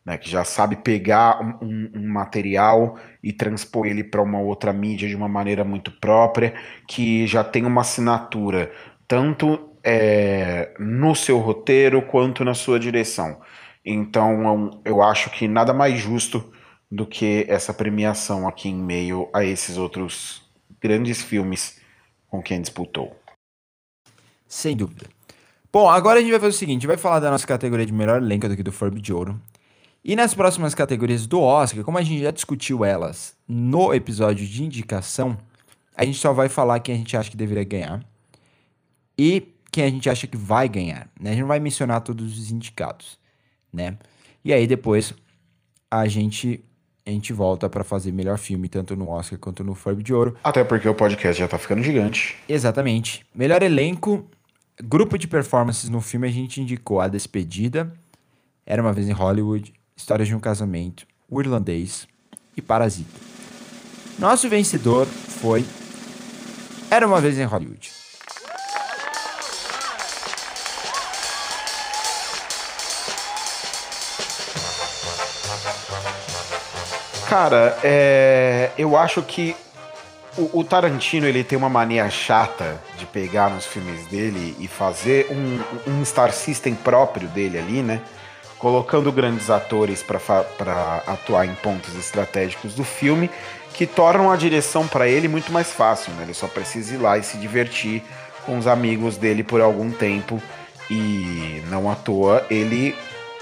Né, que já sabe pegar um, um, um material e transpor ele para uma outra mídia de uma maneira muito própria, que já tem uma assinatura, tanto é, no seu roteiro quanto na sua direção. Então eu acho que nada mais justo do que essa premiação aqui em meio a esses outros grandes filmes com quem disputou. Sem dúvida. Bom, agora a gente vai fazer o seguinte: vai falar da nossa categoria de melhor elenco aqui do Forb de Ouro. E nas próximas categorias do Oscar, como a gente já discutiu elas no episódio de indicação, a gente só vai falar quem a gente acha que deveria ganhar e quem a gente acha que vai ganhar. Né? A gente não vai mencionar todos os indicados, né? E aí depois a gente a gente volta para fazer melhor filme, tanto no Oscar quanto no Furby de Ouro. Até porque o podcast já tá ficando gigante. Exatamente. Melhor elenco, grupo de performances no filme, a gente indicou A Despedida, Era Uma Vez em Hollywood, Histórias de um Casamento, O Irlandês e Parasita. Nosso vencedor foi Era Uma Vez em Hollywood. Cara, é, eu acho que o, o, Tarantino ele tem uma mania chata de pegar nos filmes dele e fazer um, um Star System próprio dele ali, né? Colocando grandes atores para atuar em pontos estratégicos do filme que tornam a direção para ele muito mais fácil, né? Ele só precisa ir lá e se divertir com os amigos dele por algum tempo e não à toa ele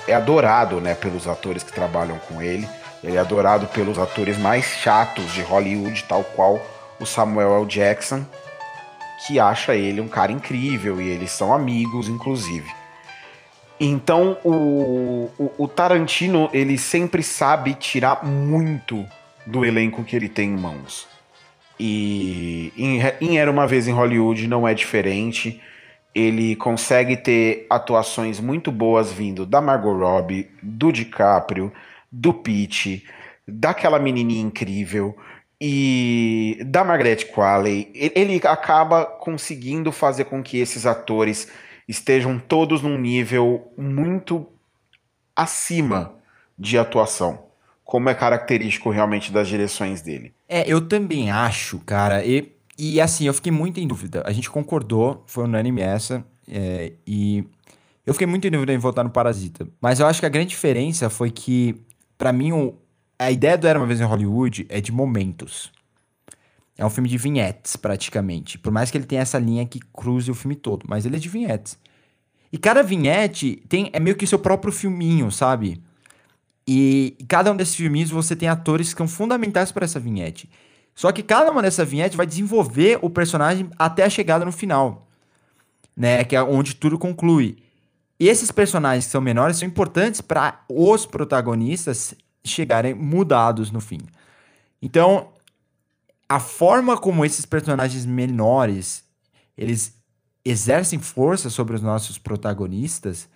é adorado, né, pelos atores que trabalham com ele. Ele é adorado pelos atores mais chatos de Hollywood, tal qual o Samuel L. Jackson, que acha ele um cara incrível e eles são amigos, inclusive. Então o, o, o Tarantino ele sempre sabe tirar muito do elenco que ele tem em mãos. E em, em Era uma vez em Hollywood não é diferente. Ele consegue ter atuações muito boas vindo da Margot Robbie, do DiCaprio, do Pete, daquela menininha incrível e da Margaret Qualley, ele acaba conseguindo fazer com que esses atores estejam todos num nível muito acima de atuação, como é característico realmente das direções dele. É, eu também acho, cara, e, e assim, eu fiquei muito em dúvida. A gente concordou, foi unânime essa, é, e eu fiquei muito em dúvida em votar no Parasita. Mas eu acho que a grande diferença foi que para mim, o, a ideia do Era Uma Vez em Hollywood é de momentos. É um filme de vinhetes, praticamente. Por mais que ele tenha essa linha que cruze o filme todo, mas ele é de vinhetes. E cada vinhete tem é meio que seu próprio filminho, sabe? E, e cada um desses filminhos você tem atores que são fundamentais para essa vinhete. Só que cada uma dessas vinhetes vai desenvolver o personagem até a chegada no final, né? Que é onde tudo conclui. E esses personagens que são menores são importantes para os protagonistas chegarem mudados no fim. Então, a forma como esses personagens menores eles exercem força sobre os nossos protagonistas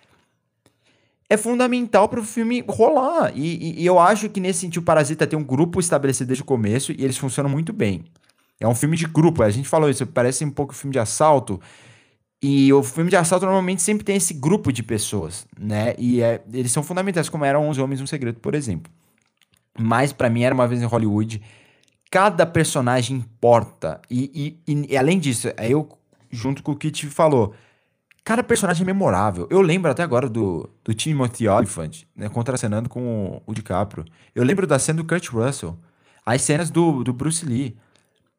é fundamental para o filme rolar. E, e, e, eu acho que nesse sentido, o Parasita tem um grupo estabelecido desde o começo e eles funcionam muito bem. É um filme de grupo, a gente falou isso, parece um pouco filme de assalto, e o filme de assalto normalmente sempre tem esse grupo de pessoas, né? E é, eles são fundamentais, como eram Os Homens um Segredo, por exemplo. Mas para mim era uma vez em Hollywood, cada personagem importa. E, e, e além disso, é eu, junto com o que te falou, cada personagem é memorável. Eu lembro até agora do, do Timothy Olyphant, né, contracenando com o, o DiCaprio. Eu lembro da cena do Kurt Russell. As cenas do, do Bruce Lee.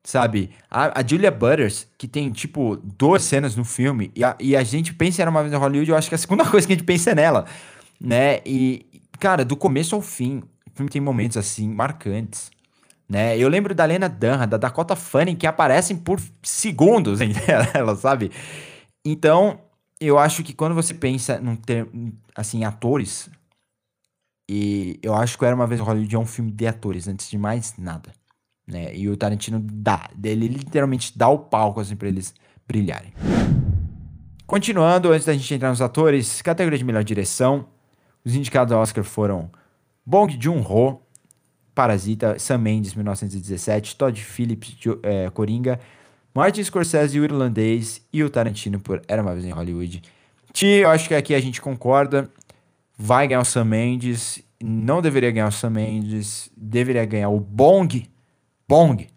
Sabe? A, a, Julia Butters, que tem, tipo, duas cenas no filme, e a, e a gente pensa Era Uma Vez em Hollywood, eu acho que a segunda (laughs) coisa que a gente pensa é nela, né? E, cara, do começo ao fim, o filme tem momentos, assim, marcantes, né? Eu lembro da Lena Dunham, da Dakota Fanning, que aparecem por segundos (laughs) em ela, sabe? Então, eu acho que quando você pensa num termo, assim, atores, e eu acho que Era Uma Vez Hollywood é um filme de atores, antes de mais nada. Né? E o Tarantino dá, ele literalmente dá o palco assim para eles brilharem. Continuando, antes da gente entrar nos atores, categoria de melhor direção, os indicados ao Oscar foram Bong Joon-ho, Parasita, Sam Mendes, 1917, Todd Phillips, é, Coringa, Martin Scorsese, o Irlandês e o Tarantino por Era Uma Vez em Hollywood. Ti, eu acho que aqui a gente concorda, vai ganhar o Sam Mendes, não deveria ganhar o Sam Mendes, deveria ganhar o Bong, Bong.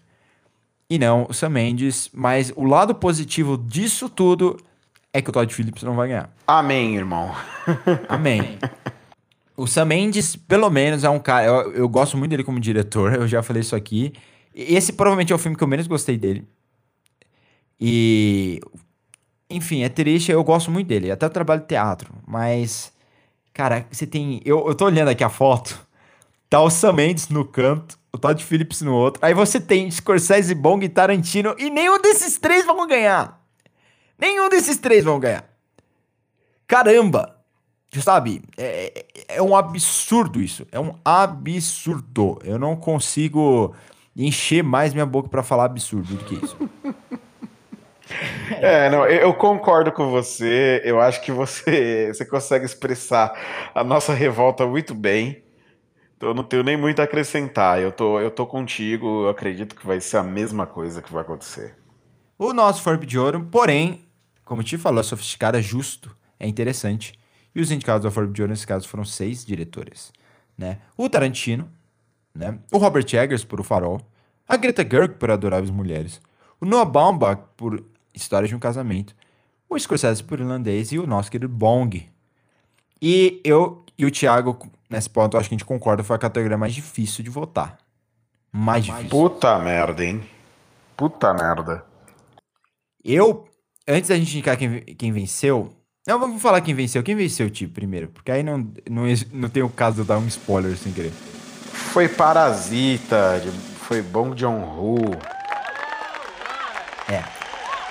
E não o Sam Mendes, mas o lado positivo disso tudo é que o Todd Phillips não vai ganhar. Amém, irmão. (laughs) Amém. O Sam Mendes, pelo menos, é um cara. Eu, eu, gosto muito dele como diretor, eu já falei isso aqui. Esse provavelmente é o filme que eu menos gostei dele. E. Enfim, é triste, eu gosto muito dele. Até o trabalho de teatro. Mas. Cara, você tem. Eu, eu tô olhando aqui a foto. Tá o Sam Mendes no canto o Todd Phillips no outro. Aí você tem Scorsese, Bong e Tarantino e nenhum desses três vão ganhar. Nenhum desses três vão ganhar. Caramba! sabe, é, é um absurdo isso. É um absurdo. Eu não consigo encher mais minha boca para falar absurdo do que isso. É, não, eu concordo com você. Eu acho que você, você consegue expressar a nossa revolta muito bem. Então eu não tenho nem muito a acrescentar. Eu tô, eu tô contigo, eu acredito que vai ser a mesma coisa que vai acontecer. O nosso Forb de Ouro, porém, como te falou, é sofisticado, é justo, é interessante. E os indicados ao Forb de Ouro, nesse caso, foram seis diretores. Né? O Tarantino, né? o Robert Eggers por O Farol, a Greta Gerwig por Adoráveis Mulheres, o Noah Baumbach por História de um Casamento, o Scorsese por Irlandês e o nosso querido Bong. E eu e o Thiago, nesse ponto, acho que a gente concorda, foi a categoria mais difícil de votar. Mais difícil. Puta merda, hein? Puta merda. Eu, antes da gente indicar quem, quem venceu, não, vamos falar quem venceu. Quem venceu, Tipo, primeiro? Porque aí não, não, não tem o caso de eu dar um spoiler sem querer. Foi Parasita, foi Bong Joon-ho. É.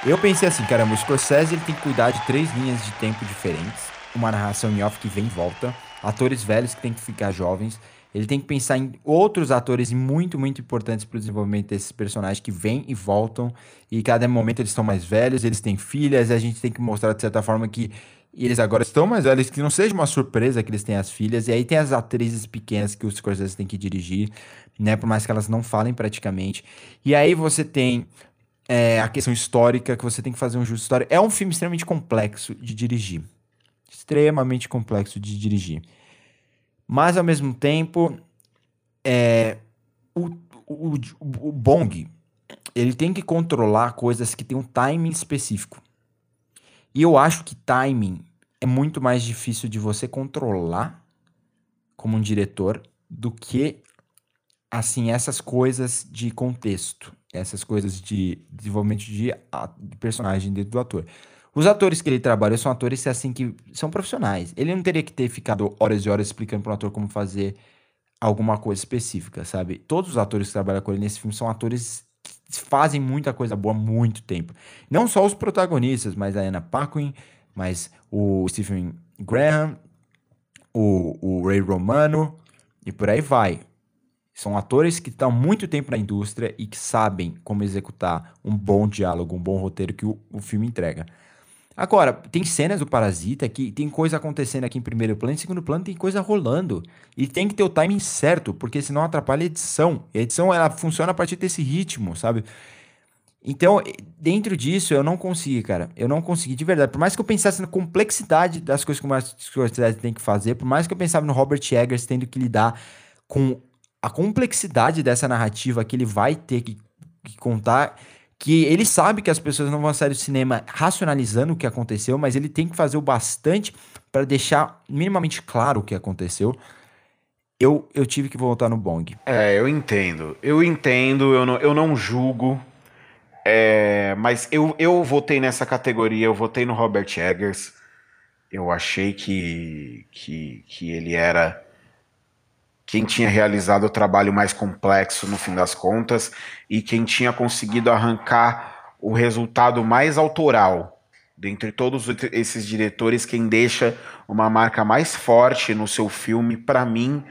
Eu pensei assim, caramba, o Scorsese ele tem que cuidar de três linhas de tempo diferentes. Uma narração em off que vem e volta. Atores velhos que tem que ficar jovens. Ele tem que pensar em outros atores muito, muito importantes para o desenvolvimento desses personagens que vêm e voltam. E cada momento eles estão mais velhos, eles têm filhas, e a gente tem que mostrar de certa forma que eles agora estão mais velhos, que não seja uma surpresa que eles têm as filhas. E aí tem as atrizes pequenas que os Scorsese tem que dirigir, né? Por mais que elas não falem praticamente. E aí você tem é, a questão histórica, que você tem que fazer um justo histórico. É um filme extremamente complexo de dirigir. Extremamente complexo de dirigir. Mas, ao mesmo tempo, é, o, o, o Bong, ele tem que controlar coisas que tem um timing específico. E eu acho que timing é muito mais difícil de você controlar como um diretor do que assim essas coisas de contexto, essas coisas de desenvolvimento de, de personagem dentro do ator. Os atores que ele trabalha são atores assim que são profissionais. Ele não teria que ter ficado horas e horas explicando para um ator como fazer alguma coisa específica, sabe? Todos os atores que trabalham com ele nesse filme são atores que fazem muita coisa boa há muito tempo. Não só os protagonistas, mas a Anna Paquin, mas o Stephen Graham, o, o Ray Romano e por aí vai. São atores que estão muito tempo na indústria e que sabem como executar um bom diálogo, um bom roteiro que o, o filme entrega. Agora, tem cenas do Parasita que tem coisa acontecendo aqui em primeiro plano, em segundo plano tem coisa rolando. E tem que ter o timing certo, porque senão atrapalha a edição. E a edição ela funciona a partir desse ritmo, sabe? Então, dentro disso, eu não consegui, cara. Eu não consegui de verdade. Por mais que eu pensasse na complexidade das coisas que o Martin Scorsese tem que fazer, por mais que eu pensava no Robert Eggers tendo que lidar com a complexidade dessa narrativa que ele vai ter que, que contar, que ele sabe que as pessoas não vão sair do cinema racionalizando o que aconteceu, mas ele tem que fazer o bastante para deixar minimamente claro o que aconteceu. Eu, eu tive que voltar no Bong. É, eu entendo. Eu entendo, eu não, eu não julgo. É, mas eu, eu votei nessa categoria, eu votei no Robert Eggers. Eu achei que, que, que ele era quem tinha realizado o trabalho mais complexo no fim das contas e quem tinha conseguido arrancar o resultado mais autoral. Dentre todos esses diretores, quem deixa uma marca mais forte no seu filme, para mim,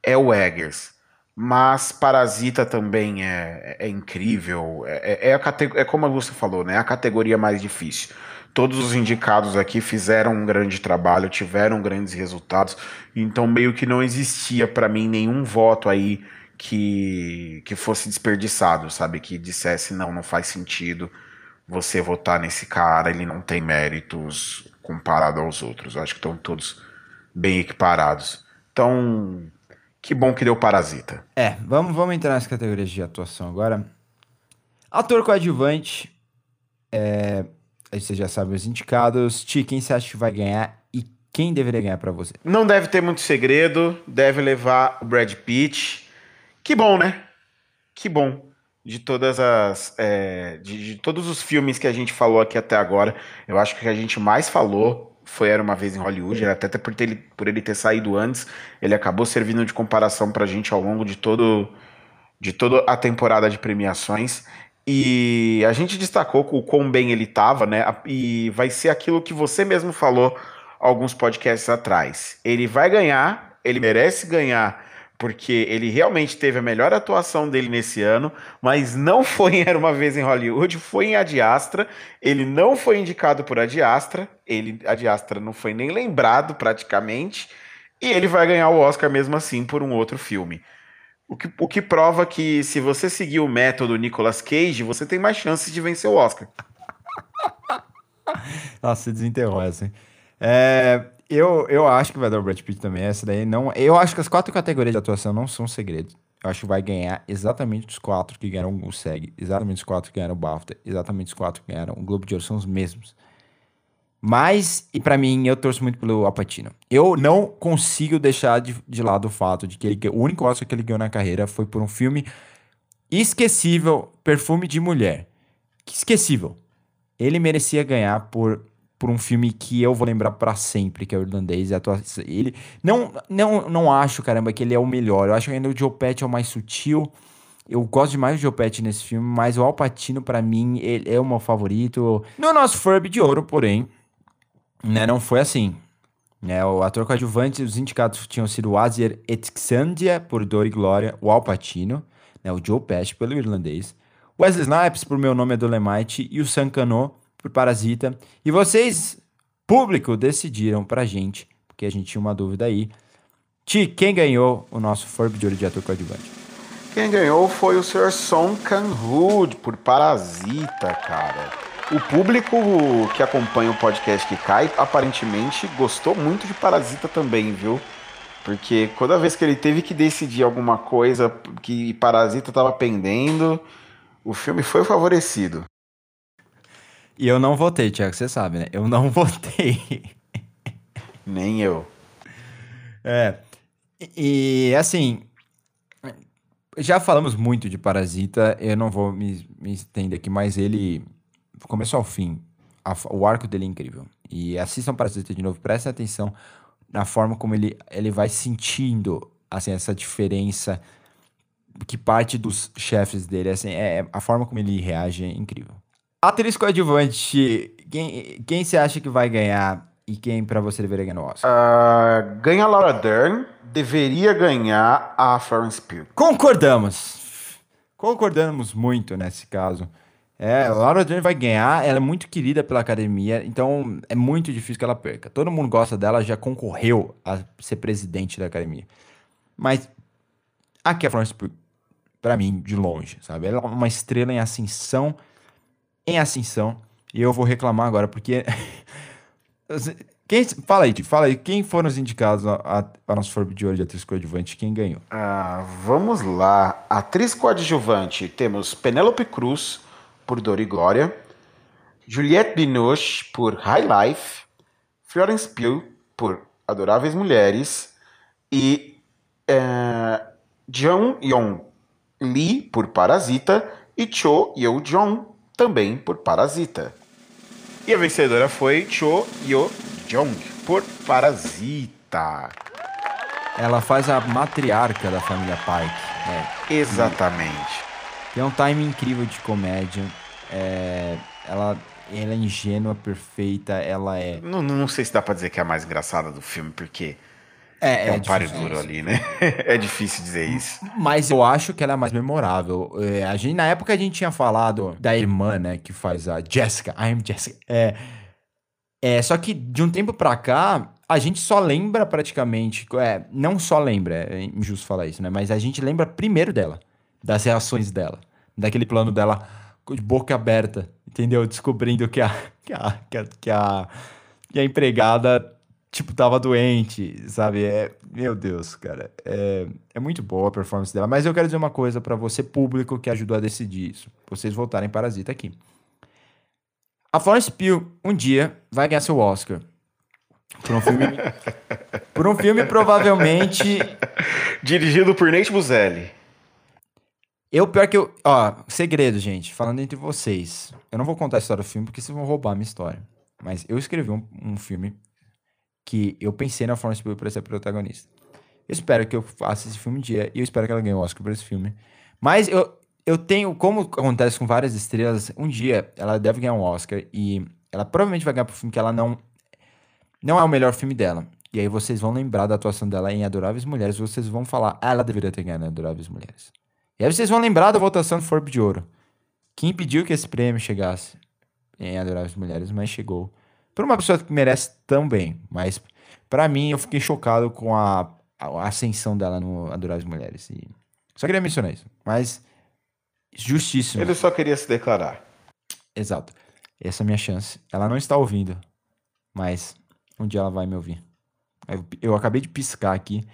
é o Eggers. Mas Parasita também é, é incrível. É, é, a, é como você falou, né? É a categoria mais difícil. Todos os indicados aqui fizeram um grande trabalho, tiveram grandes resultados, então meio que não existia para mim nenhum voto aí que, que fosse desperdiçado, sabe? Que dissesse, não, não faz sentido você votar nesse cara, ele não tem méritos comparado aos outros. Eu acho que estão todos bem equiparados. Então, que bom que deu Parasita. É, vamos, vamos entrar nas categorias de atuação agora. Ator coadjuvante, é, você já sabe os indicados. Ti, quem você acha que vai ganhar e quem deveria ganhar para você? Não deve ter muito segredo, deve levar o Brad Pitt. Que bom, né? Que bom. De todas as. É, de, de, todos os filmes que a gente falou aqui até agora, eu acho que a gente mais falou foi Era uma Vez em Hollywood, até, até por, ter, por ele ter saído antes, ele acabou servindo de comparação pra gente ao longo de todo de toda a temporada de premiações. E a gente destacou o quão bem ele estava, né? E vai ser aquilo que você mesmo falou alguns podcasts atrás. Ele vai ganhar, ele merece ganhar, porque ele realmente teve a melhor atuação dele nesse ano, mas não foi em Era Uma Vez em Hollywood, foi em Adiastra. Ele não foi indicado por Adiastra, ele, Adiastra não foi nem lembrado praticamente, e ele vai ganhar o Oscar mesmo assim por um outro filme. O que, o que prova que se você seguir o método Nicolas Cage, você tem mais chances de vencer o Oscar. (laughs) Nossa, você desenterrou hein? É, eu, eu acho que vai dar o Brad Pitt também. Essa daí não. Eu acho que as quatro categorias de atuação não são segredos. Eu acho que vai ganhar exatamente os quatro que ganharam o SEG, exatamente os quatro que ganharam o BAFTA, exatamente os quatro que ganharam o Globo de Ouro, são os mesmos. Mas, e para mim, eu torço muito pelo Alpatino. Eu não consigo deixar de, de lado o fato de que ele, o único Oscar que ele ganhou na carreira foi por um filme esquecível, Perfume de Mulher. Esquecível. Ele merecia ganhar por, por um filme que eu vou lembrar para sempre, que é o irlandês. Ele não, não, não acho, caramba, que ele é o melhor. Eu acho que ainda o Joe é o mais sutil. Eu gosto demais do Joe nesse filme, mas o Alpatino, para mim, ele é o meu favorito. No nosso Furby de Ouro, porém, né, não foi assim. Né, o ator coadjuvante, os indicados tinham sido o Azier Etxandia, por Dor e Glória, o Al Pacino, né, o Joe Pesci, pelo irlandês, Wesley Snipes, por Meu Nome é Dolemite, e o Sam Cano, por Parasita. E vocês, público, decidiram pra gente, porque a gente tinha uma dúvida aí. Ti, quem ganhou o nosso Forb de Ouro de ator coadjuvante? Quem ganhou foi o Sr. Song Kang-hood, por Parasita, cara. O público que acompanha o podcast que cai, aparentemente gostou muito de Parasita também, viu? Porque toda vez que ele teve que decidir alguma coisa que Parasita estava pendendo, o filme foi favorecido. E eu não votei, Tiago, você sabe, né? Eu não (laughs) votei. Nem eu. É. E assim, já falamos muito de Parasita, eu não vou me, me estender aqui, mas ele começo ao fim, a, o arco dele é incrível. E assistam Parasita de novo, prestem atenção na forma como ele, ele vai sentindo assim, essa diferença que parte dos chefes dele. Assim, é, a forma como ele reage é incrível. Atriz coadjuvante, quem, quem você acha que vai ganhar e quem para você deveria ganhar o Oscar? Uh, ganha Laura Dern, deveria ganhar a Florence Pugh. Concordamos. Concordamos muito nesse caso. É, Laura Dern vai ganhar, ela é muito querida pela academia, então é muito difícil que ela perca. Todo mundo gosta dela, já concorreu a ser presidente da academia. Mas aqui a Florence Pugh, pra mim, de longe, sabe? Ela é uma estrela em ascensão, em ascensão, e eu vou reclamar agora, porque... (laughs) Quem, fala aí, fala aí, quem foram os indicados a, a, nosso Forbe de Ouro de atriz coadjuvante? Quem ganhou? Ah, vamos lá. Atriz coadjuvante, temos Penélope Cruz, por Dor e Glória, Juliette Binoche por High Life, Florence Pugh por Adoráveis Mulheres e é, Jeon Yong Lee por Parasita e Cho Yo Jong também por Parasita. E a vencedora foi Cho Yo Jong por Parasita. Ela faz a matriarca da família Pike. Né? Exatamente. Tem um time incrível de comédia. É, ela, ela é ingênua, perfeita, ela é. Não, não sei se dá pra dizer que é a mais engraçada do filme, porque. É, é, é um pare duro ali, né? (laughs) é difícil dizer isso. Mas eu acho que ela é mais memorável. É, a gente, na época a gente tinha falado da irmã, né, que faz a Jessica. I am Jessica. É, é, só que de um tempo pra cá, a gente só lembra praticamente. É, não só lembra, é injusto falar isso, né? Mas a gente lembra primeiro dela, das reações dela, daquele plano dela de boca aberta, entendeu? Descobrindo que a, (laughs) que a, que a, que a, que a empregada, tipo, tava doente, sabe? É, meu Deus, cara. É, é muito boa a performance dela. Mas eu quero dizer uma coisa para você, público, que ajudou a decidir isso. Vocês voltarem Parasita aqui. A Florence Pugh, um dia, vai ganhar seu Oscar. Por um filme... (laughs) por um filme, provavelmente... Dirigido por Nate Buzelli. Eu, pior que eu. Ó, segredo, gente, falando entre vocês. Eu não vou contar a história do filme porque vocês vão roubar a minha história. Mas eu escrevi um, um filme que eu pensei na Florence Pugh para ser protagonista. Eu espero que eu faça esse filme um dia e eu espero que ela ganhe o Oscar por esse filme. Mas eu, eu tenho, como acontece com várias estrelas, um dia ela deve ganhar um Oscar e ela provavelmente vai ganhar por filme que ela não. Não é o melhor filme dela. E aí vocês vão lembrar da atuação dela em Adoráveis Mulheres. Vocês vão falar, ah, ela deveria ter ganhado Adoráveis Mulheres. E aí vocês vão lembrar da votação do Forbe de Ouro. Que impediu que esse prêmio chegasse em Adoráveis Mulheres, mas chegou. Por uma pessoa que merece tão bem. Mas, para mim, eu fiquei chocado com a, a ascensão dela no Adoráveis Mulheres. E só queria mencionar isso. Mas, justíssimo. Ele só queria se declarar. Exato. Essa é a minha chance. Ela não está ouvindo, mas um dia ela vai me ouvir. Eu, eu acabei de piscar aqui.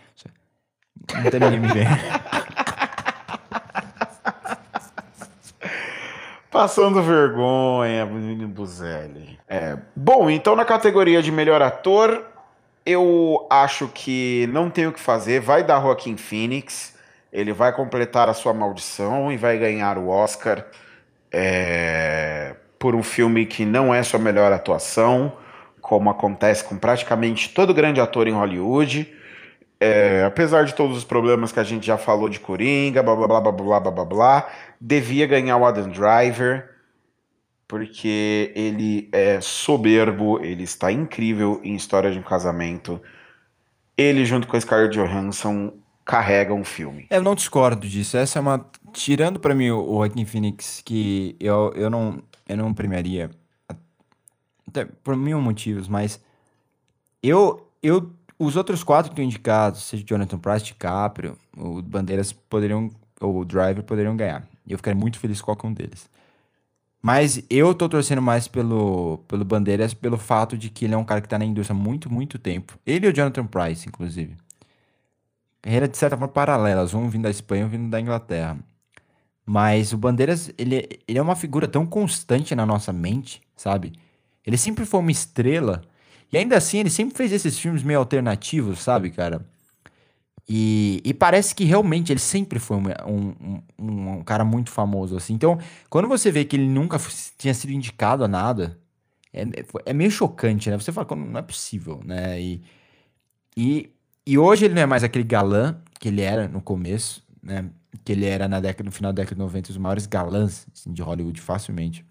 Não tem ninguém me vendo. (laughs) Passando vergonha, menino Buzelli. É, bom, então na categoria de melhor ator, eu acho que não tem o que fazer. Vai dar Joaquim Phoenix. Ele vai completar a sua maldição e vai ganhar o Oscar é, por um filme que não é sua melhor atuação, como acontece com praticamente todo grande ator em Hollywood. É, apesar de todos os problemas que a gente já falou de Coringa, blá blá blá blá blá blá blá, blá devia ganhar o Adam Driver, porque ele é soberbo, ele está incrível em História de um Casamento. Ele, junto com a Scarlett Johansson, carrega um filme. Eu não discordo disso. Essa é uma. Tirando para mim o Joaquin Phoenix, que eu, eu, não, eu não premiaria. Até por mil motivos, mas. Eu, eu os outros quatro que estão indicados, seja Jonathan Price, DiCaprio, o Bandeiras poderiam, ou o Driver poderiam ganhar. E eu ficaria muito feliz com qualquer um deles. Mas eu tô torcendo mais pelo, pelo Bandeiras pelo fato de que ele é um cara que tá na indústria há muito, muito tempo. Ele e o Jonathan Price, inclusive. Carreira de certa forma paralelas, um vindo da Espanha um vindo da Inglaterra. Mas o Bandeiras, ele, ele é uma figura tão constante na nossa mente, sabe? Ele sempre foi uma estrela e ainda assim, ele sempre fez esses filmes meio alternativos, sabe, cara? E, e parece que realmente ele sempre foi um, um, um, cara muito famoso, assim. Então, quando você vê que ele nunca tinha sido indicado a nada, é, é meio chocante, né? Você fala, não é possível, né? E, e, e hoje ele não é mais aquele galã que ele era no começo, né? Que ele era na década, no final da década de 90, os maiores galãs assim, de Hollywood facilmente.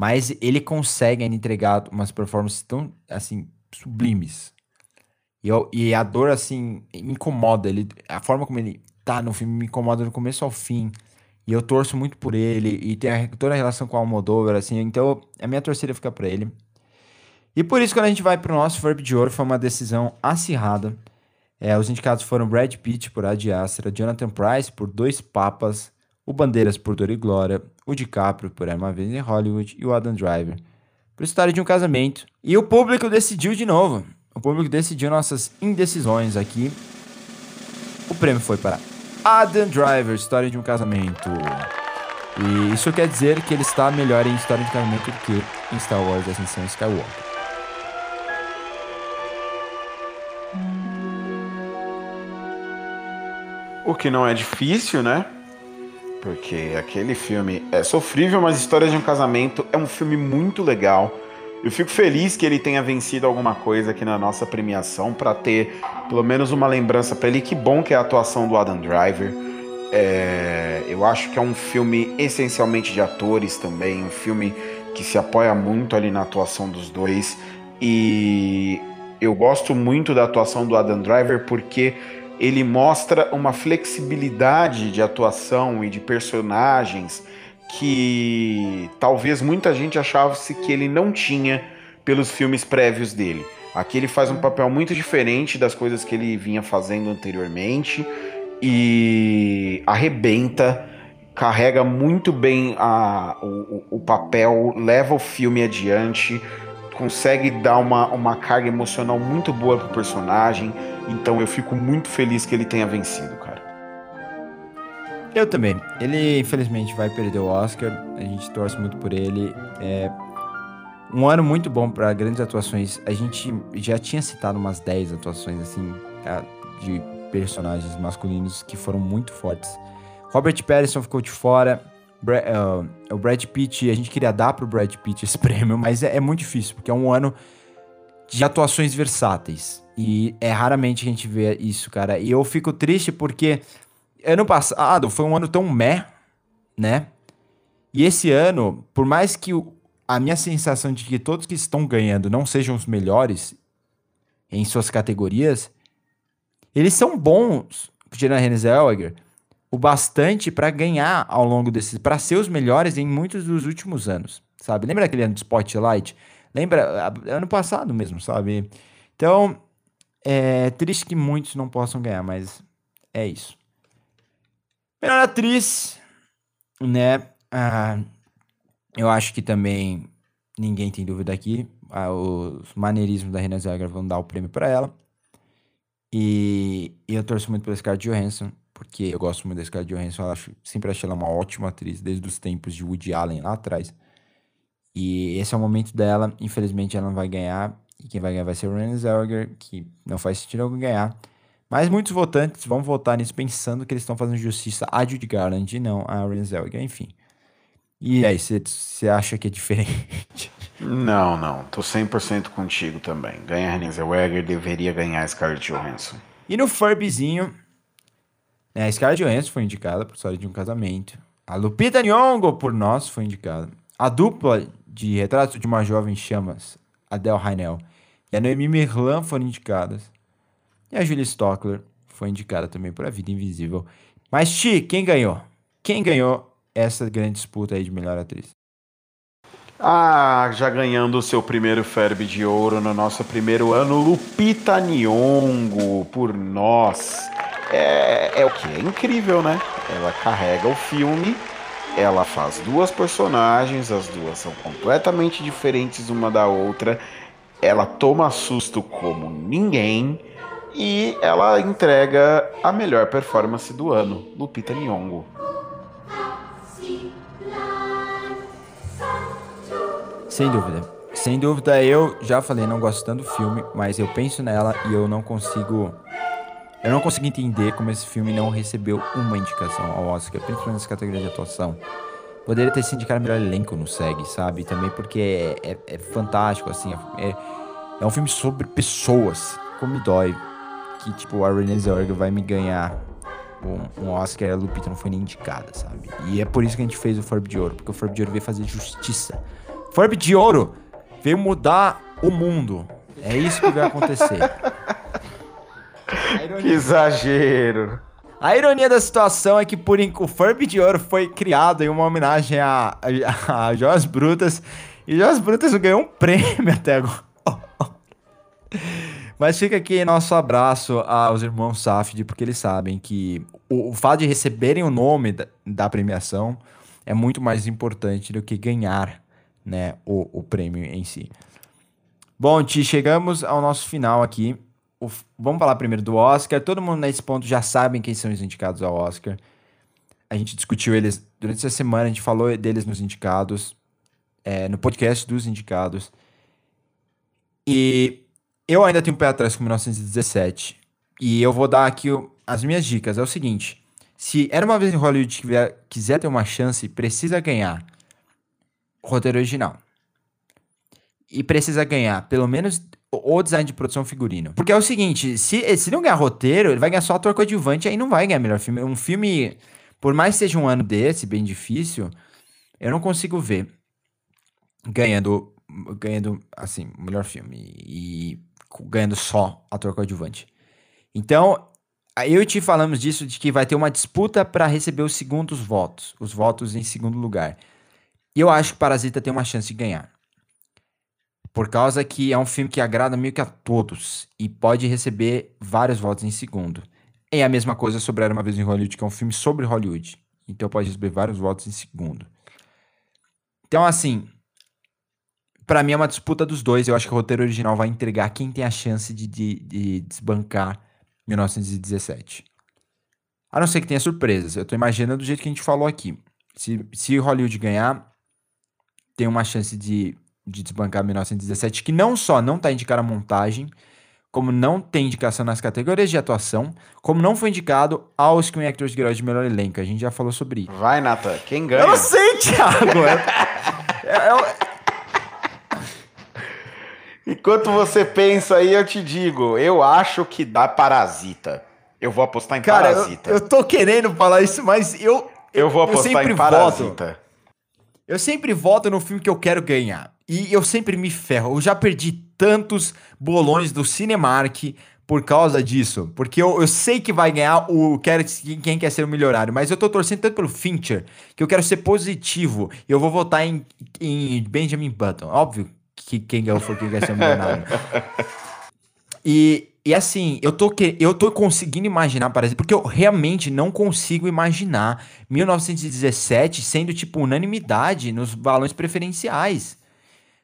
Mas ele consegue entregar umas performances tão, assim, sublimes. E, eu, e a dor, assim, me incomoda. Ele, a forma como ele tá no filme me incomoda do começo ao fim. E eu torço muito por ele. E tem a, toda a relação com o Almodóvar, assim. Então, a minha torcida fica pra ele. E por isso, quando a gente vai pro nosso Verb de Ouro, foi uma decisão acirrada. É, os indicados foram Brad Pitt por Ad Astra, Jonathan Price por Dois Papas, o Bandeiras por Dor e Glória, o DiCaprio por Era Uma Vez em Hollywood e o Adam Driver por História de um Casamento. E o público decidiu de novo. O público decidiu nossas indecisões aqui. O prêmio foi para Adam Driver, História de um Casamento. E isso quer dizer que ele está melhor em História de Casamento do que em Star Wars Ascensão Skywalker. O que não é difícil, né? Porque aquele filme é sofrível, mas História de um Casamento é um filme muito legal. Eu fico feliz que ele tenha vencido alguma coisa aqui na nossa premiação para ter pelo menos uma lembrança para ele. Que bom que é a atuação do Adam Driver. É, eu acho que é um filme essencialmente de atores também, um filme que se apoia muito ali na atuação dos dois. E eu gosto muito da atuação do Adam Driver porque ele mostra uma flexibilidade de atuação e de personagens que talvez muita gente achasse que ele não tinha pelos filmes prévios dele. Aqui ele faz um papel muito diferente das coisas que ele vinha fazendo anteriormente e arrebenta, carrega muito bem a, o, o papel, leva o filme adiante, consegue dar uma, uma carga emocional muito boa pro personagem. Então eu fico muito feliz que ele tenha vencido, cara. Eu também. Ele infelizmente vai perder o Oscar. A gente torce muito por ele. É um ano muito bom para grandes atuações. A gente já tinha citado umas 10 atuações assim de personagens masculinos que foram muito fortes. Robert Pattinson ficou de fora. Bra uh, o Brad Pitt, a gente queria dar pro Brad Pitt esse (laughs) prêmio, mas é, é, muito difícil, porque é um ano de atuações versáteis. E é raramente que a gente vê isso, cara. E eu fico triste porque ano passado foi um ano tão meh, né? E esse ano, por mais que a minha sensação de que todos que estão ganhando não sejam os melhores em suas categorias, eles são bons, Renée Zellweger, o bastante para ganhar ao longo desses, para ser os melhores em muitos dos últimos anos, sabe? Lembra aquele ano do Spotlight? Lembra ano passado mesmo, sabe? Então, é triste que muitos não possam ganhar, mas é isso. Melhor atriz, né? Ah, eu acho que também ninguém tem dúvida aqui. Ah, os maneirismos da Renée Zellweger vão dar o prêmio para ela. E, e, eu torço muito pela Scarlett Johansson, porque eu gosto muito da Scarlett Johansson. Eu acho, sempre achei ela uma ótima atriz, desde os tempos de Woody Allen lá atrás. E esse é o momento dela. Infelizmente, ela não vai ganhar. E quem vai ganhar vai ser o Renée Zellweger, que não faz sentido algum ganhar. Mas muitos votantes vão votar nisso pensando que eles estão fazendo justiça a Judy Garland e não a Renée Zellweger. Enfim. E aí, você acha que é diferente? Não, não. Tô 100% contigo também. Ganha Renée Zellweger, deveria ganhar Scarlett Johansson. E no Furbyzinho, né, a Scarlett Johansson foi indicada por História de um Casamento. A Lupita Nyong'o, por Nós, foi indicada. A dupla de Retrato de uma Jovem Chamas, Adele Rainel, e a Noemi Merlan foram indicadas. E a Julie Stockler foi indicada também por A Vida Invisível. Mas, Ti, quem ganhou? Quem ganhou essa grande disputa aí de melhor atriz? Ah, já ganhando o seu primeiro Ferb de ouro no nosso primeiro ano, Lupita Nyong'o, por nós. É, é o que? É incrível, né? Ela carrega o filme, ela faz duas personagens, as duas são completamente diferentes uma da outra. Ela toma susto como ninguém e ela entrega a melhor performance do ano, Lupita Nyong'o. Sem dúvida. Sem dúvida, eu já falei, não gosto tanto do filme, mas eu penso nela e eu não consigo. Eu não consigo entender como esse filme não recebeu uma indicação ao Oscar, principalmente nessa categoria de atuação. Poderia ter sido indicado melhor elenco no SEG, sabe? Também porque é, é, é fantástico, assim. É, é, um filme sobre pessoas. Como me dói que, tipo, a Renée Zellweger vai me ganhar um, um Oscar e a Lupita não foi nem indicada, sabe? E é por isso que a gente fez o Forb de Ouro, porque o Forb de Ouro veio fazer justiça Forb de ouro veio mudar o mundo. É isso que vai acontecer. (laughs) que exagero. A ironia da situação é que por o Furby de Ouro foi criado em uma homenagem a, a, a Joas Brutas. E Joas Brutas ganhou um prêmio até agora. (laughs) Mas fica aqui nosso abraço aos irmãos Safdie, porque eles sabem que o, o fato de receberem o nome da, da premiação é muito mais importante do que ganhar né, o, o prêmio em si. Bom, Ti, chegamos ao nosso final aqui. O, vamos falar primeiro do Oscar. Todo mundo nesse ponto já sabe quem são os indicados ao Oscar. A gente discutiu eles durante essa semana, a gente falou deles nos indicados, é, no podcast dos indicados. E eu ainda tenho um pé atrás com 1917. E eu vou dar aqui as minhas dicas. É o seguinte: se era uma vez em Hollywood que quiser ter uma chance, precisa ganhar roteiro original. E precisa ganhar pelo menos o design de produção figurino. Porque é o seguinte, se, se não ganhar roteiro, ele vai ganhar só ator coadjuvante, aí não vai ganhar melhor filme. Um filme, por mais que seja um ano desse, bem difícil, eu não consigo ver ganhando, ganhando assim, melhor filme. E ganhando só ator coadjuvante. Então, eu e te falamos disso, de que vai ter uma disputa para receber os segundos votos. Os votos em segundo lugar. E eu acho que Parasita tem uma chance de ganhar. Por causa que é um filme que agrada meio que a todos e pode receber vários votos em segundo. É a mesma coisa sobre Era Uma Vez em Hollywood, que é um filme sobre Hollywood. Então pode receber vários votos em segundo. Então, assim, para mim é uma disputa dos dois. Eu acho que o roteiro original vai entregar quem tem a chance de, de, de desbancar 1917. A não ser que tenha surpresas. Eu tô imaginando do jeito que a gente falou aqui. Se, se Hollywood ganhar, tem uma chance de, de desbancar 1917, que não só não está indicado a montagem, como não tem indicação nas categorias de atuação, como não foi indicado aos Screen Actors Guild de melhor elenco. A gente já falou sobre isso. Vai, Nathan. Quem ganha? Eu sei, Thiago. é, é, é, Enquanto você pensa aí, eu te digo, eu acho que dá Parasita. Eu vou apostar em Cara, Parasita. Eu, eu tô querendo falar isso, mas eu eu vou apostar eu em Parasita. Voto. Eu sempre voto no filme que eu quero ganhar. E eu sempre me ferro. Eu já perdi tantos bolões do Cinemark por causa disso. Porque eu, eu sei que vai ganhar o quero, quem quer ser o milionário. Mas eu tô torcendo tanto pelo Fincher que eu quero ser positivo. E eu vou votar em, em Benjamin Button. Óbvio que quem ganhou foi quem quer ser o milionário. e, e assim, eu tô, que, eu tô conseguindo imaginar, parece, porque eu realmente não consigo imaginar 1917 sendo, tipo, unanimidade nos balões preferenciais.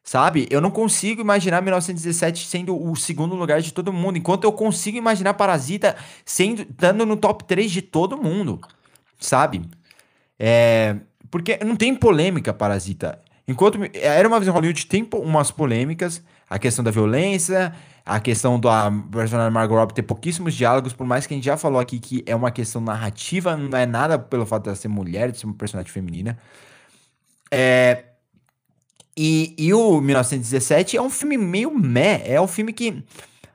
Sabe? Eu não consigo imaginar 1917 sendo o segundo lugar de todo mundo, enquanto eu consigo imaginar Parasita sendo estando no top 3 de todo mundo. Sabe? É, porque não tem polêmica Parasita. Enquanto era uma vez em Hollywood tem umas polêmicas, a questão da violência, a questão da personagem Margot Robbie ter pouquíssimos diálogos, por mais que a gente já falou aqui que é uma questão narrativa, não é nada pelo fato de ela ser mulher, de ser uma personagem feminina. É, e, e o 1917 é um filme meio meh. É um filme que,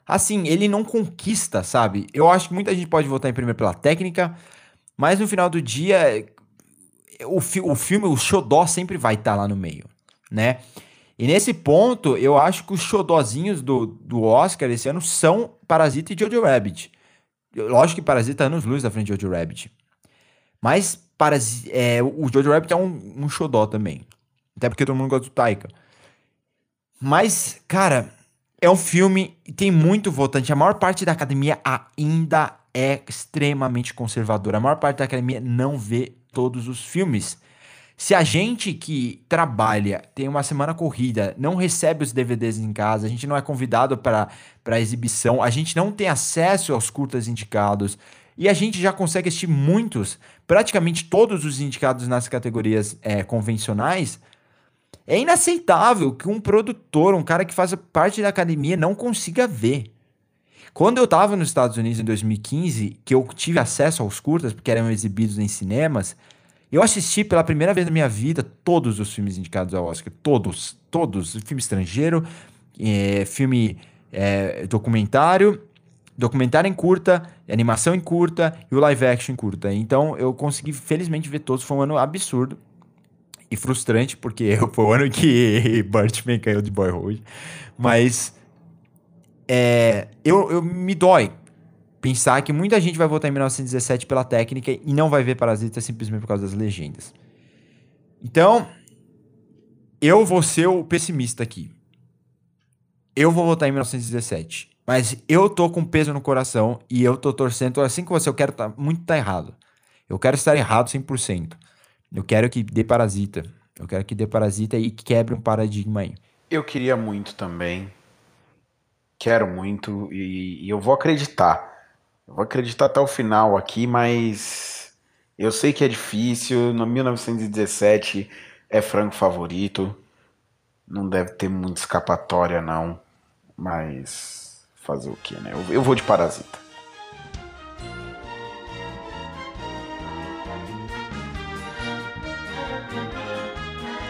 assim, ele não conquista, sabe? Eu acho que muita gente pode votar em primeiro pela técnica, mas no final do dia, o, fi o filme, o xodó sempre vai estar tá lá no meio, né? E nesse ponto, eu acho que os xodózinhos do, do Oscar esse ano são Parasita e Jojo Rabbit. Lógico que Parasita tá anos luz da frente de Jojo Rabbit. Mas é, o Jojo Rabbit é um, um xodó também. Até porque todo mundo gosta do Taika. Mas, cara, é um filme tem muito votante. A maior parte da academia ainda é extremamente conservadora. A maior parte da academia não vê todos os filmes. Se a gente que trabalha, tem uma semana corrida, não recebe os DVDs em casa, a gente não é convidado para exibição, a gente não tem acesso aos curtas indicados e a gente já consegue assistir muitos, praticamente todos os indicados nas categorias é, convencionais, é inaceitável que um produtor, um cara que faz parte da academia, não consiga ver. Quando eu estava nos Estados Unidos em 2015, que eu tive acesso aos curtas, porque eram exibidos em cinemas, eu assisti pela primeira vez na minha vida todos os filmes indicados ao Oscar. Todos, todos. Filme estrangeiro, é, filme é, documentário, documentário em curta, animação em curta e o live action em curta. Então eu consegui, felizmente, ver todos. Foi um ano absurdo e frustrante, porque (laughs) foi o ano que (laughs) Birdman caiu de Boyhood. Mas é, eu, eu me dói pensar que muita gente vai votar em 1917 pela técnica e não vai ver Parasita simplesmente por causa das legendas. Então, eu vou ser o pessimista aqui. Eu vou votar em 1917. Mas eu tô com peso no coração e eu tô torcendo, assim que você, eu quero tá, muito tá errado. Eu quero estar errado 100%. Eu quero que dê parasita. Eu quero que dê parasita e quebre um paradigma aí. Eu queria muito também. Quero muito e, e eu vou acreditar. Eu vou acreditar até o final aqui, mas eu sei que é difícil. No 1917 é franco favorito. Não deve ter muita escapatória, não. Mas fazer o que, né? Eu, eu vou de Parasita.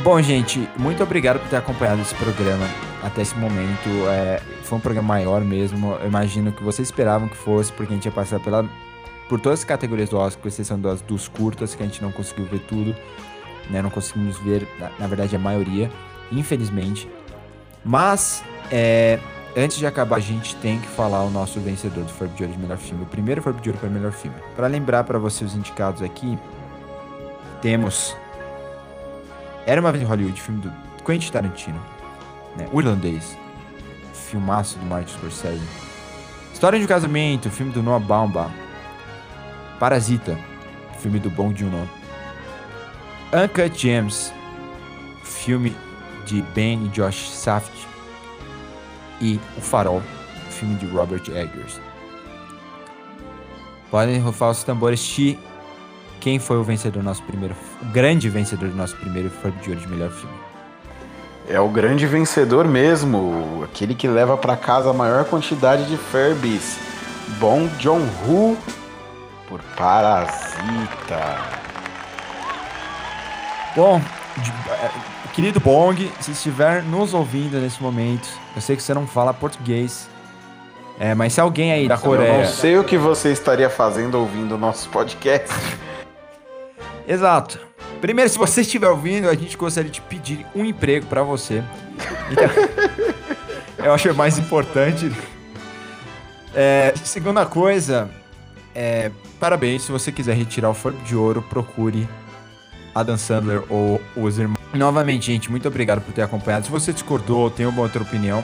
Bom, gente, muito obrigado por ter acompanhado esse programa até esse momento. É, foi um programa maior mesmo. Eu imagino que vocês esperavam que fosse, porque a gente ia passar pela, por todas as categorias do Oscar, com exceção das, dos curtas, que a gente não conseguiu ver tudo. Né? Não conseguimos ver, na, na verdade, a maioria, infelizmente. Mas, é, antes de acabar, a gente tem que falar o nosso vencedor do Forbes de Ouro de melhor filme. O primeiro Forbes de Ouro para melhor filme. Para lembrar para vocês os indicados aqui, temos era uma vez em Hollywood, filme do Quentin Tarantino. Né? O Irlandês. Filmaço do Martin Scorsese. História de um Casamento, filme do Noah Baumbach. Parasita, filme do Bong Joon-ho. Uncut Gems, filme de Ben e Josh Saft. E O Farol, filme de Robert Eggers. Podem rufar os tambores, Chi quem foi o vencedor do nosso primeiro, o grande vencedor do nosso primeiro Ford de Ouro de melhor filme? É o grande vencedor mesmo, aquele que leva para casa a maior quantidade de Furbies, Bong Joon-ho por Parasita. Bom, é, querido Bong, se estiver nos ouvindo nesse momento, eu sei que você não fala português, é, mas se alguém aí da Coreia. Eu não sei o que você estaria fazendo ouvindo o nosso podcast. Exato. Primeiro, se você estiver ouvindo, a gente gostaria de pedir um emprego para você. Então, (laughs) eu acho mais importante. É, segunda coisa, é, parabéns. Se você quiser retirar o Forno de Ouro, procure Adam Sandler ou os irmãos. Novamente, gente, muito obrigado por ter acompanhado. Se você discordou ou tem uma outra opinião,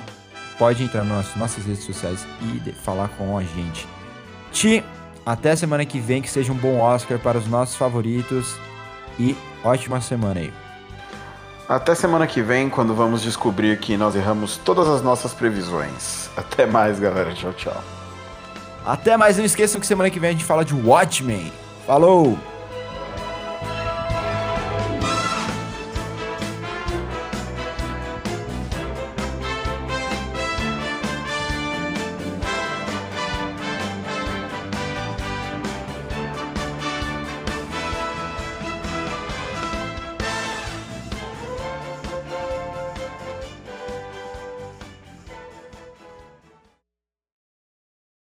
pode entrar nas nossas redes sociais e falar com a gente. Ti, até semana que vem, que seja um bom Oscar para os nossos favoritos e ótima semana aí. Até semana que vem, quando vamos descobrir que nós erramos todas as nossas previsões. Até mais, galera. Tchau, tchau. Até mais. Não esqueçam que semana que vem a gente fala de Watchmen. Falou!